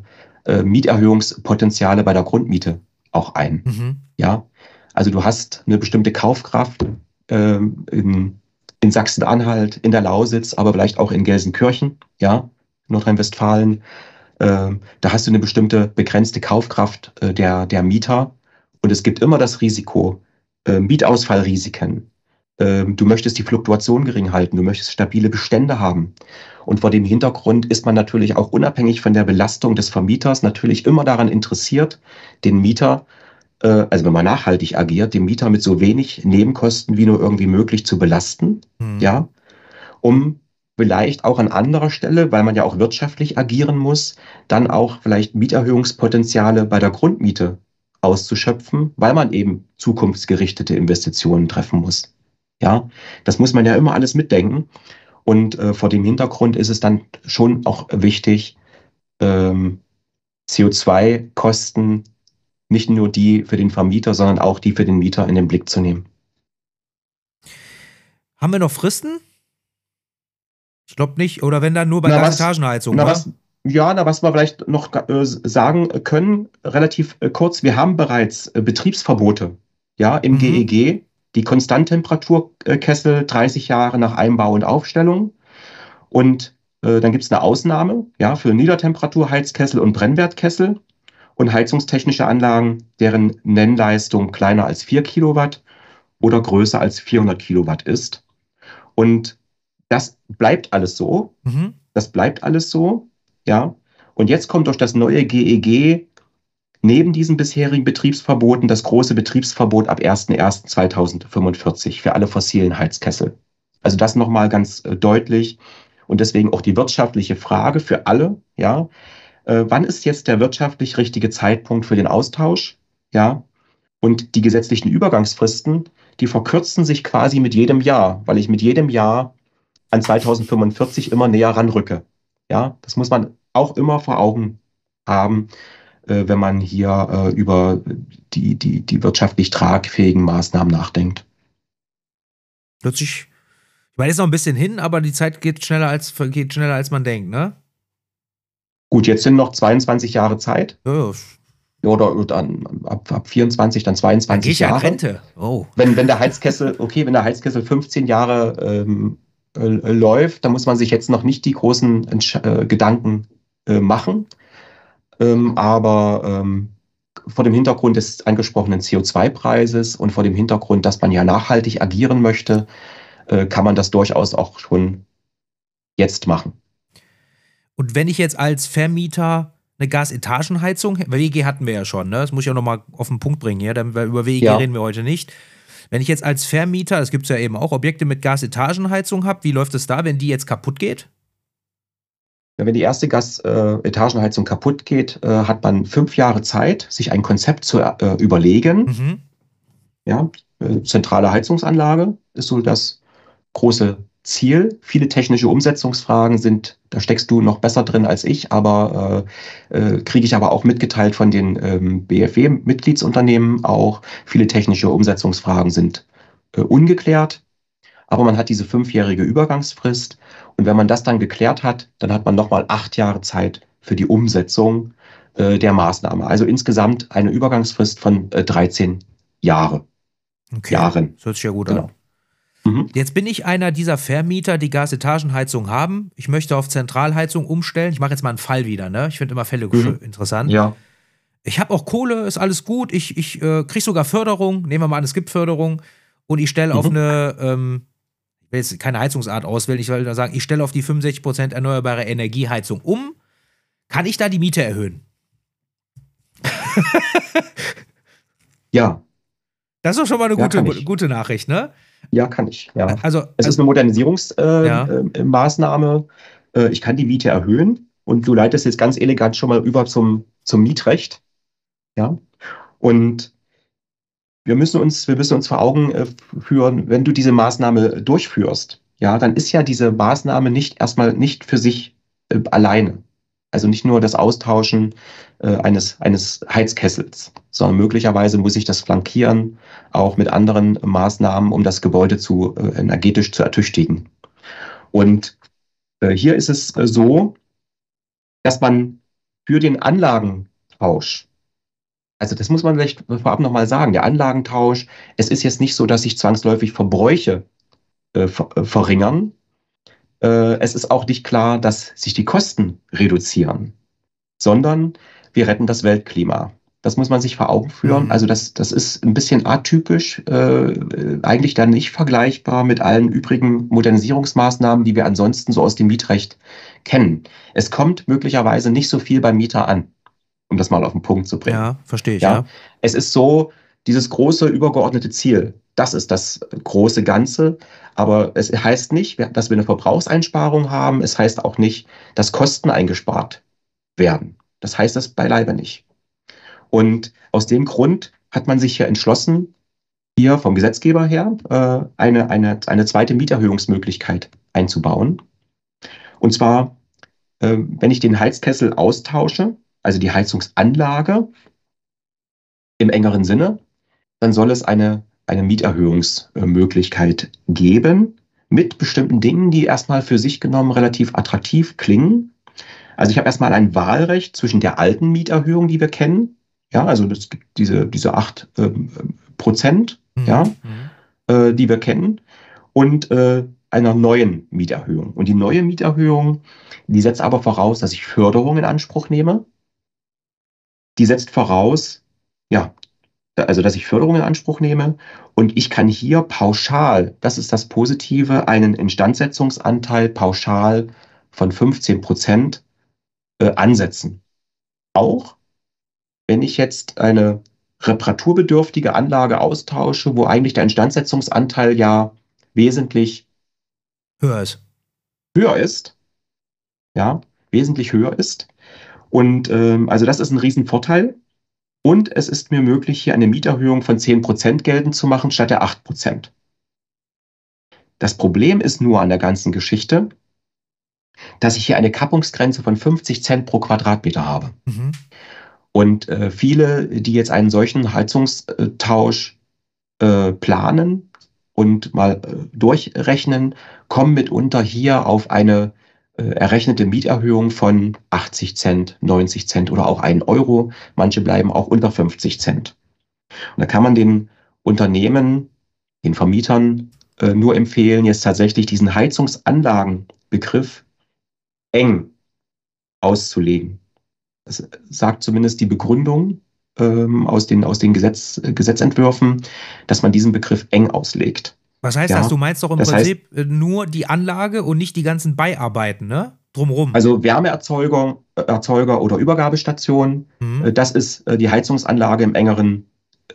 äh, Mieterhöhungspotenziale bei der Grundmiete auch ein. Mhm. Ja, also du hast eine bestimmte Kaufkraft ähm, in, in Sachsen-Anhalt, in der Lausitz, aber vielleicht auch in Gelsenkirchen, ja, Nordrhein-Westfalen. Ähm, da hast du eine bestimmte begrenzte Kaufkraft äh, der, der Mieter und es gibt immer das Risiko, äh, Mietausfallrisiken. Ähm, du möchtest die Fluktuation gering halten, du möchtest stabile Bestände haben. Und vor dem Hintergrund ist man natürlich auch unabhängig von der Belastung des Vermieters natürlich immer daran interessiert, den Mieter also wenn man nachhaltig agiert, den Mieter mit so wenig Nebenkosten wie nur irgendwie möglich zu belasten, mhm. ja, um vielleicht auch an anderer Stelle, weil man ja auch wirtschaftlich agieren muss, dann auch vielleicht Mieterhöhungspotenziale bei der Grundmiete auszuschöpfen, weil man eben zukunftsgerichtete Investitionen treffen muss. Ja, das muss man ja immer alles mitdenken. Und äh, vor dem Hintergrund ist es dann schon auch wichtig, ähm, CO2-Kosten nicht nur die für den Vermieter, sondern auch die für den Mieter in den Blick zu nehmen. Haben wir noch Fristen? Ich glaube nicht. Oder wenn dann nur bei Etagenheizung. Na, was, ja, na, was wir vielleicht noch äh, sagen können, relativ äh, kurz, wir haben bereits äh, Betriebsverbote ja, im mhm. GEG, die Konstanttemperaturkessel 30 Jahre nach Einbau und Aufstellung. Und äh, dann gibt es eine Ausnahme ja, für Niedertemperaturheizkessel und Brennwertkessel und heizungstechnische Anlagen, deren Nennleistung kleiner als 4 Kilowatt oder größer als 400 Kilowatt ist. Und das bleibt alles so. Mhm. Das bleibt alles so. Ja. Und jetzt kommt durch das neue GEG e neben diesen bisherigen Betriebsverboten das große Betriebsverbot ab 01.01.2045 für alle fossilen Heizkessel. Also das nochmal ganz äh, deutlich. Und deswegen auch die wirtschaftliche Frage für alle, ja, äh, wann ist jetzt der wirtschaftlich richtige Zeitpunkt für den Austausch? Ja. Und die gesetzlichen Übergangsfristen, die verkürzen sich quasi mit jedem Jahr, weil ich mit jedem Jahr an 2045 immer näher ranrücke. Ja, das muss man auch immer vor Augen haben, äh, wenn man hier äh, über die, die, die wirtschaftlich tragfähigen Maßnahmen nachdenkt. Sich, ich meine, ist noch ein bisschen hin, aber die Zeit geht schneller als, geht schneller als man denkt, ne? Gut, jetzt sind noch 22 Jahre Zeit. Ja, Oder, dann ab, ab 24, dann 22 dann gehe ich ja in Jahre. Rente. Oh. Wenn, wenn der Heizkessel, okay, wenn der Heizkessel 15 Jahre ähm, äh, läuft, dann muss man sich jetzt noch nicht die großen Entsch äh, Gedanken äh, machen. Ähm, aber ähm, vor dem Hintergrund des angesprochenen CO2-Preises und vor dem Hintergrund, dass man ja nachhaltig agieren möchte, äh, kann man das durchaus auch schon jetzt machen. Und wenn ich jetzt als Vermieter eine Gasetagenheizung, WEG hatten wir ja schon, ne? Das muss ich auch nochmal auf den Punkt bringen, ja? Über WEG Ja. reden wir heute nicht. Wenn ich jetzt als Vermieter, das gibt es ja eben auch, Objekte mit Gasetagenheizung habe, wie läuft es da, wenn die jetzt kaputt geht? Ja, Wenn die erste Gas-Etagenheizung kaputt geht, äh, hat man fünf Jahre Zeit, sich ein Konzept zu äh, überlegen. Mhm. Ja, äh, zentrale Heizungsanlage ist so das große Ziel. Viele technische Umsetzungsfragen sind, da steckst du noch besser drin als ich, aber äh, äh, kriege ich aber auch mitgeteilt von den ähm, BFW-Mitgliedsunternehmen auch. Viele technische Umsetzungsfragen sind äh, ungeklärt, aber man hat diese fünfjährige Übergangsfrist und wenn man das dann geklärt hat, dann hat man nochmal acht Jahre Zeit für die Umsetzung äh, der Maßnahme. Also insgesamt eine Übergangsfrist von äh, 13 Jahre. Okay. Jahren. Das hört sich ja gut Genau. an. Mhm. Jetzt bin ich einer dieser Vermieter, die Gasetagenheizung haben. Ich möchte auf Zentralheizung umstellen. Ich mache jetzt mal einen Fall wieder, ne? Ich finde immer Fälle Mhm. interessant. Ja. Ich habe auch Kohle, ist alles gut. Ich, ich äh, kriege sogar Förderung. Nehmen wir mal an, es gibt Förderung. Und ich stelle auf Mhm. eine, ähm, ich will jetzt keine Heizungsart auswählen, ich will nur sagen, ich stelle auf die 65% erneuerbare Energieheizung um. Kann ich da die Miete erhöhen? [LAUGHS] Ja, Das ist doch schon mal eine Ja, gute, ich. gute Nachricht, ne? Ja, kann ich. Ja. Also, Es ist also eine Modernisierungsmaßnahme. Ja. Äh, äh, Maßnahme. Äh, ich kann die Miete erhöhen und du leitest jetzt ganz elegant schon mal über zum, zum Mietrecht. Ja. Und wir müssen uns, wir müssen uns vor Augen äh, führen, wenn du diese Maßnahme durchführst, ja, dann ist ja diese Maßnahme nicht erstmal nicht für sich äh, alleine. Also nicht nur das Austauschen äh, eines, eines Heizkessels, sondern möglicherweise muss ich das flankieren, auch mit anderen Maßnahmen, um das Gebäude zu äh, energetisch zu ertüchtigen. Und äh, hier ist es äh, so, dass man für den Anlagentausch, also das muss man vielleicht vorab nochmal sagen, der Anlagentausch, es ist jetzt nicht so, dass sich zwangsläufig Verbräuche äh, ver verringern. Äh, es ist auch nicht klar, dass sich die Kosten reduzieren, sondern wir retten das Weltklima. Das muss man sich vor Augen führen. Mhm. Also das, das ist ein bisschen atypisch, äh, eigentlich dann nicht vergleichbar mit allen übrigen Modernisierungsmaßnahmen, die wir ansonsten so aus dem Mietrecht kennen. Es kommt möglicherweise nicht so viel beim Mieter an, um das mal auf den Punkt zu bringen. ja, verstehe ich, Ja. ja. Es ist so, dieses große übergeordnete Ziel, das ist das große Ganze. Aber es heißt nicht, dass wir eine Verbrauchseinsparung haben. Es heißt auch nicht, dass Kosten eingespart werden. Das heißt das beileibe nicht. Und aus dem Grund hat man sich hier entschlossen, hier vom Gesetzgeber her äh, eine, eine, eine zweite Mieterhöhungsmöglichkeit einzubauen. Und zwar, äh, wenn ich den Heizkessel austausche, also die Heizungsanlage im engeren Sinne, dann soll es eine, eine Mieterhöhungsmöglichkeit geben mit bestimmten Dingen, die erstmal für sich genommen relativ attraktiv klingen. Also ich habe erstmal ein Wahlrecht zwischen der alten Mieterhöhung, die wir kennen, ja, also es gibt diese, diese 8 ähm, Prozent, Mhm. Ja. Mhm. äh, die wir kennen, und äh, einer neuen Mieterhöhung. Und die neue Mieterhöhung, die setzt aber voraus, dass ich Förderung in Anspruch nehme. Die setzt voraus, ja, also dass ich Förderung in Anspruch nehme und ich kann hier pauschal, das ist das Positive, einen Instandsetzungsanteil pauschal von 15 Prozent äh, ansetzen. Auch wenn ich jetzt eine reparaturbedürftige Anlage austausche, wo eigentlich der Instandsetzungsanteil ja wesentlich Hör es. höher ist, ja, wesentlich höher ist. Und ähm, also das ist ein Riesenvorteil. Und es ist mir möglich, hier eine Mieterhöhung von 10% geltend zu machen, statt der 8%. Das Problem ist nur an der ganzen Geschichte, dass ich hier eine Kappungsgrenze von 50 Cent pro Quadratmeter habe. Mhm. Und äh, viele, die jetzt einen solchen Heizungstausch äh, planen und mal äh, durchrechnen, kommen mitunter hier auf eine errechnete Mieterhöhung von 80 Cent, 90 Cent oder auch 1 Euro. Manche bleiben auch unter 50 Cent. Und da kann man den Unternehmen, den Vermietern äh, nur empfehlen, jetzt tatsächlich diesen Heizungsanlagenbegriff eng auszulegen. Das sagt zumindest die Begründung ähm, aus den, aus den Gesetz, Gesetzentwürfen, dass man diesen Begriff eng auslegt. Was heißt ja, das? Du meinst doch im Prinzip heißt, äh, nur die Anlage und nicht die ganzen Beiarbeiten, ne? Drumrum. Also Wärmeerzeuger Erzeuger oder Übergabestation, mhm. Äh, das ist äh, die Heizungsanlage im engeren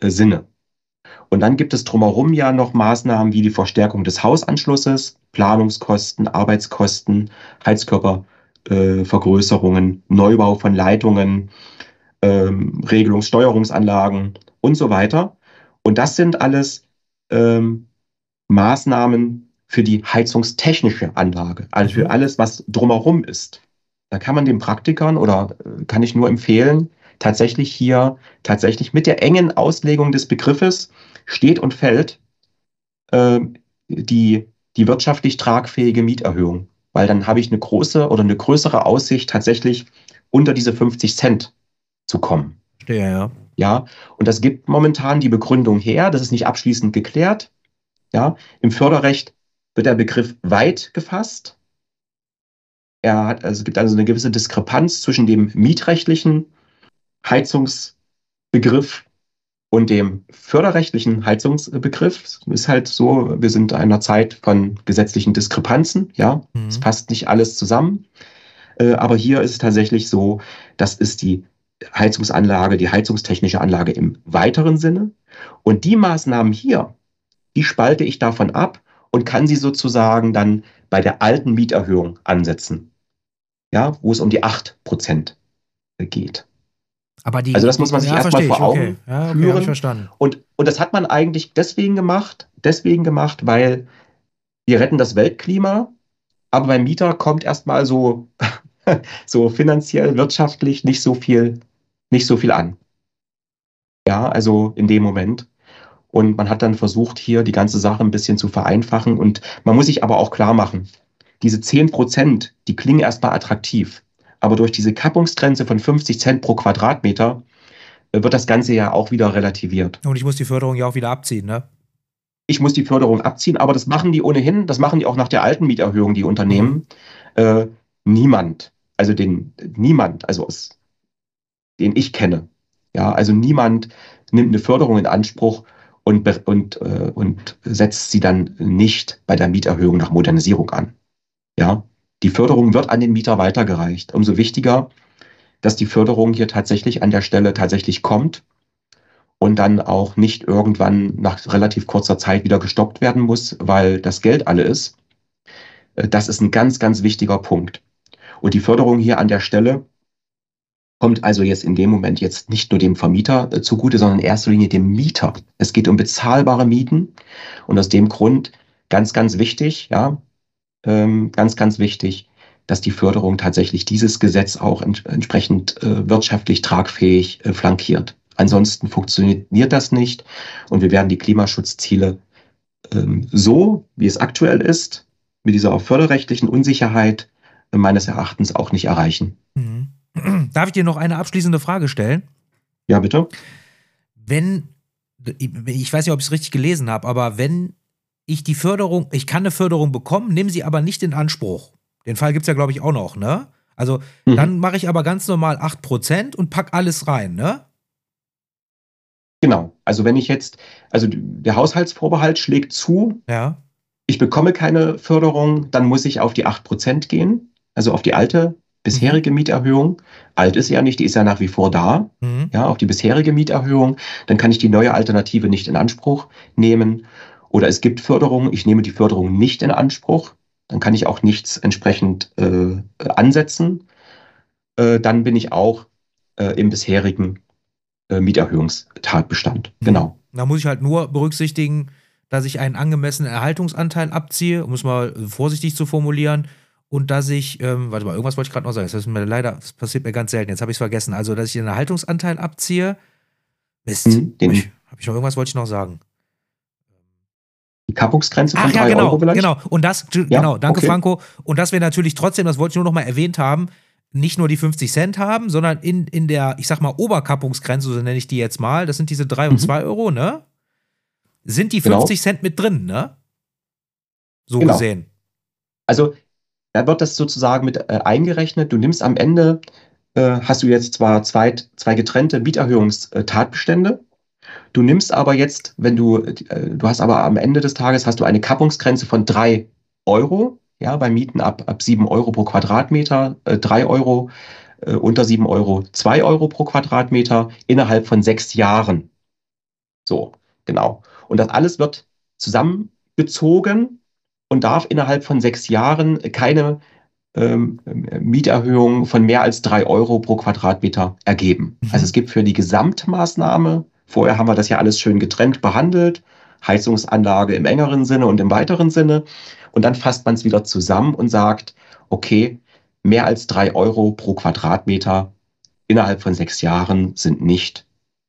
Sinne. Und dann gibt es drumherum ja noch Maßnahmen wie die Verstärkung des Hausanschlusses, Planungskosten, Arbeitskosten, Heizkörpervergrößerungen, äh, Neubau von Leitungen, ähm, Regelungs-, Steuerungsanlagen und so weiter. Und das sind alles ähm, Maßnahmen für die heizungstechnische Anlage, also für mhm. alles, was drumherum ist. Da kann man den Praktikern oder äh, kann ich nur empfehlen, tatsächlich hier tatsächlich mit der engen Auslegung des Begriffes steht und fällt äh, die, die wirtschaftlich tragfähige Mieterhöhung. Weil dann habe ich eine große oder eine größere Aussicht, tatsächlich unter diese 50 Cent zu kommen. Ja, ja. Ja, und das gibt momentan die Begründung her, das ist nicht abschließend geklärt. Ja, im Förderrecht wird der Begriff weit gefasst. Er hat, also es gibt also eine gewisse Diskrepanz zwischen dem mietrechtlichen Heizungsbegriff und dem förderrechtlichen Heizungsbegriff. Es ist halt so, wir sind in einer Zeit von gesetzlichen Diskrepanzen, ja, mhm. es passt nicht alles zusammen. Äh, aber hier ist es tatsächlich so, das ist die Heizungsanlage, die heizungstechnische Anlage im weiteren Sinne. Und die Maßnahmen hier, die spalte ich davon ab und kann sie sozusagen dann bei der alten Mieterhöhung ansetzen. Ja, wo es um die 8% geht. Aber die, also das muss man sich ja, erstmal vor Augen okay. Ja, okay, führen. Und, und das hat man eigentlich deswegen gemacht, deswegen gemacht, weil wir retten das Weltklima, aber beim Mieter kommt erstmal so, [LAUGHS] so finanziell, wirtschaftlich nicht so viel, nicht so viel an. Ja, also in dem Moment. Und man hat dann versucht, hier die ganze Sache ein bisschen zu vereinfachen. Und man muss sich aber auch klar machen, diese 10 Prozent, die klingen erstmal attraktiv. Aber durch diese Kappungsgrenze von 50 Cent pro Quadratmeter äh, wird das Ganze ja auch wieder relativiert. Und ich muss die Förderung ja auch wieder abziehen, ne? Ich muss die Förderung abziehen, aber das machen die ohnehin, das machen die auch nach der alten Mieterhöhung, die Unternehmen. Mhm. Äh, niemand, also den, niemand, also aus, den ich kenne, ja, also niemand nimmt eine Förderung in Anspruch und, und, äh, und setzt sie dann nicht bei der Mieterhöhung nach Modernisierung an. Ja, die Förderung wird an den Mieter weitergereicht. Umso wichtiger, dass die Förderung hier tatsächlich an der Stelle tatsächlich kommt und dann auch nicht irgendwann nach relativ kurzer Zeit wieder gestoppt werden muss, weil das Geld alle ist. Äh, das ist ein ganz, ganz wichtiger Punkt. Und die Förderung hier an der Stelle kommt also jetzt in dem Moment jetzt nicht nur dem Vermieter äh, zugute, sondern in erster Linie dem Mieter. Es geht um bezahlbare Mieten und aus dem Grund ganz, ganz wichtig, ja, ähm, ganz, ganz wichtig, dass die Förderung tatsächlich dieses Gesetz auch ent entsprechend äh, wirtschaftlich tragfähig äh, flankiert. Ansonsten funktioniert das nicht und wir werden die Klimaschutzziele ähm, so, wie es aktuell ist, mit dieser förderrechtlichen Unsicherheit meines Erachtens auch nicht erreichen. Mhm. [CLEARS THROAT] Darf ich dir noch eine abschließende Frage stellen? Ja, bitte. Wenn, ich weiß nicht, ob ich es richtig gelesen habe, aber wenn ich die Förderung, ich kann eine Förderung bekommen, nehme sie aber nicht in Anspruch. Den Fall gibt es ja, glaube ich, auch noch, ne? Also, mhm. dann mache ich aber ganz normal 8% und pack alles rein, ne? Genau. Also, wenn ich jetzt, also der Haushaltsvorbehalt schlägt zu, ja. ich bekomme keine Förderung, dann muss ich auf die 8% gehen, also auf die alte bisherige mhm. Mieterhöhung. Alt ist ja nicht, die ist ja nach wie vor da. Mhm. Ja, auf die bisherige Mieterhöhung. Dann kann ich die neue Alternative nicht in Anspruch nehmen. Oder es gibt Förderung, ich nehme die Förderung nicht in Anspruch, dann kann ich auch nichts entsprechend äh, ansetzen. Äh, dann bin ich auch äh, im bisherigen äh, Mieterhöhungstatbestand. Mhm. Genau. Da muss ich halt nur berücksichtigen, dass ich einen angemessenen Erhaltungsanteil abziehe, um es mal vorsichtig zu formulieren, und dass ich, ähm, warte mal, irgendwas wollte ich gerade noch sagen. Das ist mir leider, das passiert mir ganz selten. Jetzt habe ich es vergessen. Also, dass ich den Erhaltungsanteil abziehe. Mist. Mhm, habe ich, hab ich noch irgendwas wollte ich noch sagen? Die Kappungsgrenze von Ach, ja, genau, Euro vielleicht? Genau, und das, ja, genau, danke okay. Franco. Und dass wir natürlich trotzdem, das wollte ich nur noch mal erwähnt haben, nicht nur die 50 Cent haben, sondern in, in der, ich sag mal, Oberkappungsgrenze, so nenne ich die jetzt mal, das sind diese 3 und 2 mhm. Euro, ne? Sind die 50 genau. Cent mit drin, ne? So genau. gesehen. Also da wird das sozusagen mit äh, eingerechnet. Du nimmst am Ende, äh, hast du jetzt zwar zwei, zwei getrennte Mieterhöhungstatbestände, du nimmst aber jetzt, wenn du, äh, du hast aber am Ende des Tages hast du eine Kappungsgrenze von drei Euro, ja, bei Mieten ab, ab sieben Euro pro Quadratmeter, äh, drei Euro, äh, unter sieben Euro, zwei Euro pro Quadratmeter innerhalb von sechs Jahren. So, genau. Und das alles wird zusammengezogen und darf innerhalb von sechs Jahren keine ähm, Mieterhöhung von mehr als drei Euro pro Quadratmeter ergeben. Mhm. Also es gibt für die Gesamtmaßnahme, vorher haben wir das ja alles schön getrennt behandelt, Heizungsanlage im engeren Sinne und im weiteren Sinne. Und dann fasst man es wieder zusammen und sagt, okay, mehr als drei Euro pro Quadratmeter innerhalb von sechs Jahren sind nicht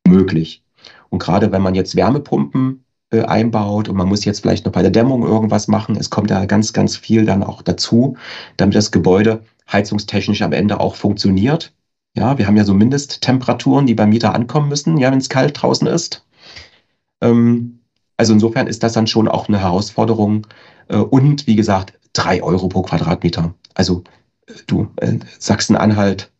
möglich. Und gerade wenn man jetzt Wärmepumpen äh, einbaut und man muss jetzt vielleicht noch bei der Dämmung irgendwas machen. Es kommt da ganz, ganz viel dann auch dazu, damit das Gebäude heizungstechnisch am Ende auch funktioniert. Ja, wir haben ja so Mindesttemperaturen, die beim Mieter ankommen müssen, ja, wenn es kalt draußen ist. Ähm, also insofern ist das dann schon auch eine Herausforderung. Äh, und wie gesagt, drei Euro pro Quadratmeter. Also äh, du, äh, Sachsen-Anhalt,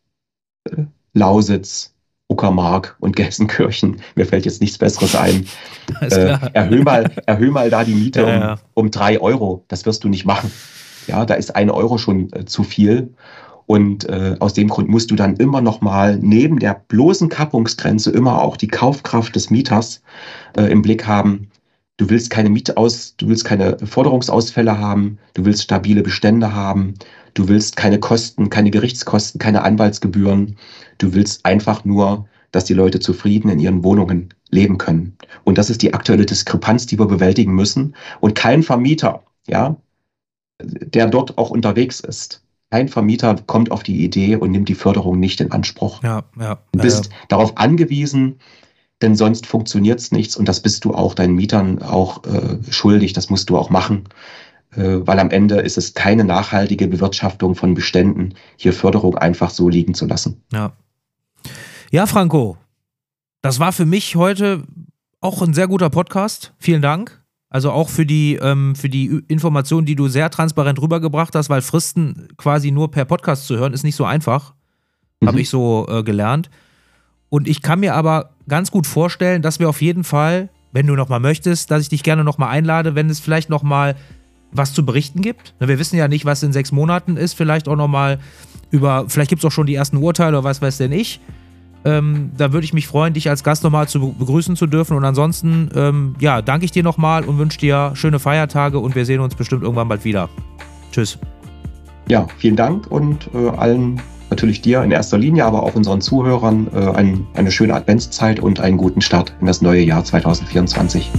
äh, Lausitz, Uckermark und Gelsenkirchen. Mir fällt jetzt nichts Besseres ein. [LAUGHS] Äh, erhöh, mal, erhöh mal da die Miete ja, um, um drei Euro. Das wirst du nicht machen. Ja, da ist ein Euro schon äh, zu viel. Und äh, aus dem Grund musst du dann immer noch mal neben der bloßen Kappungsgrenze immer auch die Kaufkraft des Mieters äh, im Blick haben. Du willst keine Miete aus, du willst keine Forderungsausfälle haben, du willst stabile Bestände haben, du willst keine Kosten, keine Gerichtskosten, keine Anwaltsgebühren. Du willst einfach nur, dass die Leute zufrieden in ihren Wohnungen leben können. Und das ist die aktuelle Diskrepanz, die wir bewältigen müssen. Und kein Vermieter, ja, der dort auch unterwegs ist, kein Vermieter kommt auf die Idee und nimmt die Förderung nicht in Anspruch. Ja, ja, du bist ja. darauf angewiesen, denn sonst funktioniert es nichts und das bist du auch deinen Mietern auch äh, schuldig, das musst du auch machen, weil am Ende ist es keine nachhaltige Bewirtschaftung von Beständen, hier Förderung einfach so liegen zu lassen. Ja. Ja, Franco, das war für mich heute auch ein sehr guter Podcast. Vielen Dank. Also auch für die, ähm, für die Informationen, die du sehr transparent rübergebracht hast, weil Fristen quasi nur per Podcast zu hören, ist nicht so einfach. Mhm. Habe ich so äh, gelernt. Und ich kann mir aber ganz gut vorstellen, dass wir auf jeden Fall, wenn du nochmal möchtest, dass ich dich gerne nochmal einlade, wenn es vielleicht nochmal was zu berichten gibt. Wir wissen ja nicht, was in sechs Monaten ist. Vielleicht auch nochmal über, vielleicht gibt es auch schon die ersten Urteile oder was weiß denn ich. Ähm, da würde ich mich freuen, dich als Gast nochmal zu begrüßen zu dürfen. Und ansonsten, ähm, ja, danke ich dir nochmal und wünsche dir schöne Feiertage und wir sehen uns bestimmt irgendwann bald wieder. Tschüss. Ja, vielen Dank und äh, allen, natürlich dir in erster Linie, aber auch unseren Zuhörern äh, ein, eine schöne Adventszeit und einen guten Start in das neue Jahr 2024.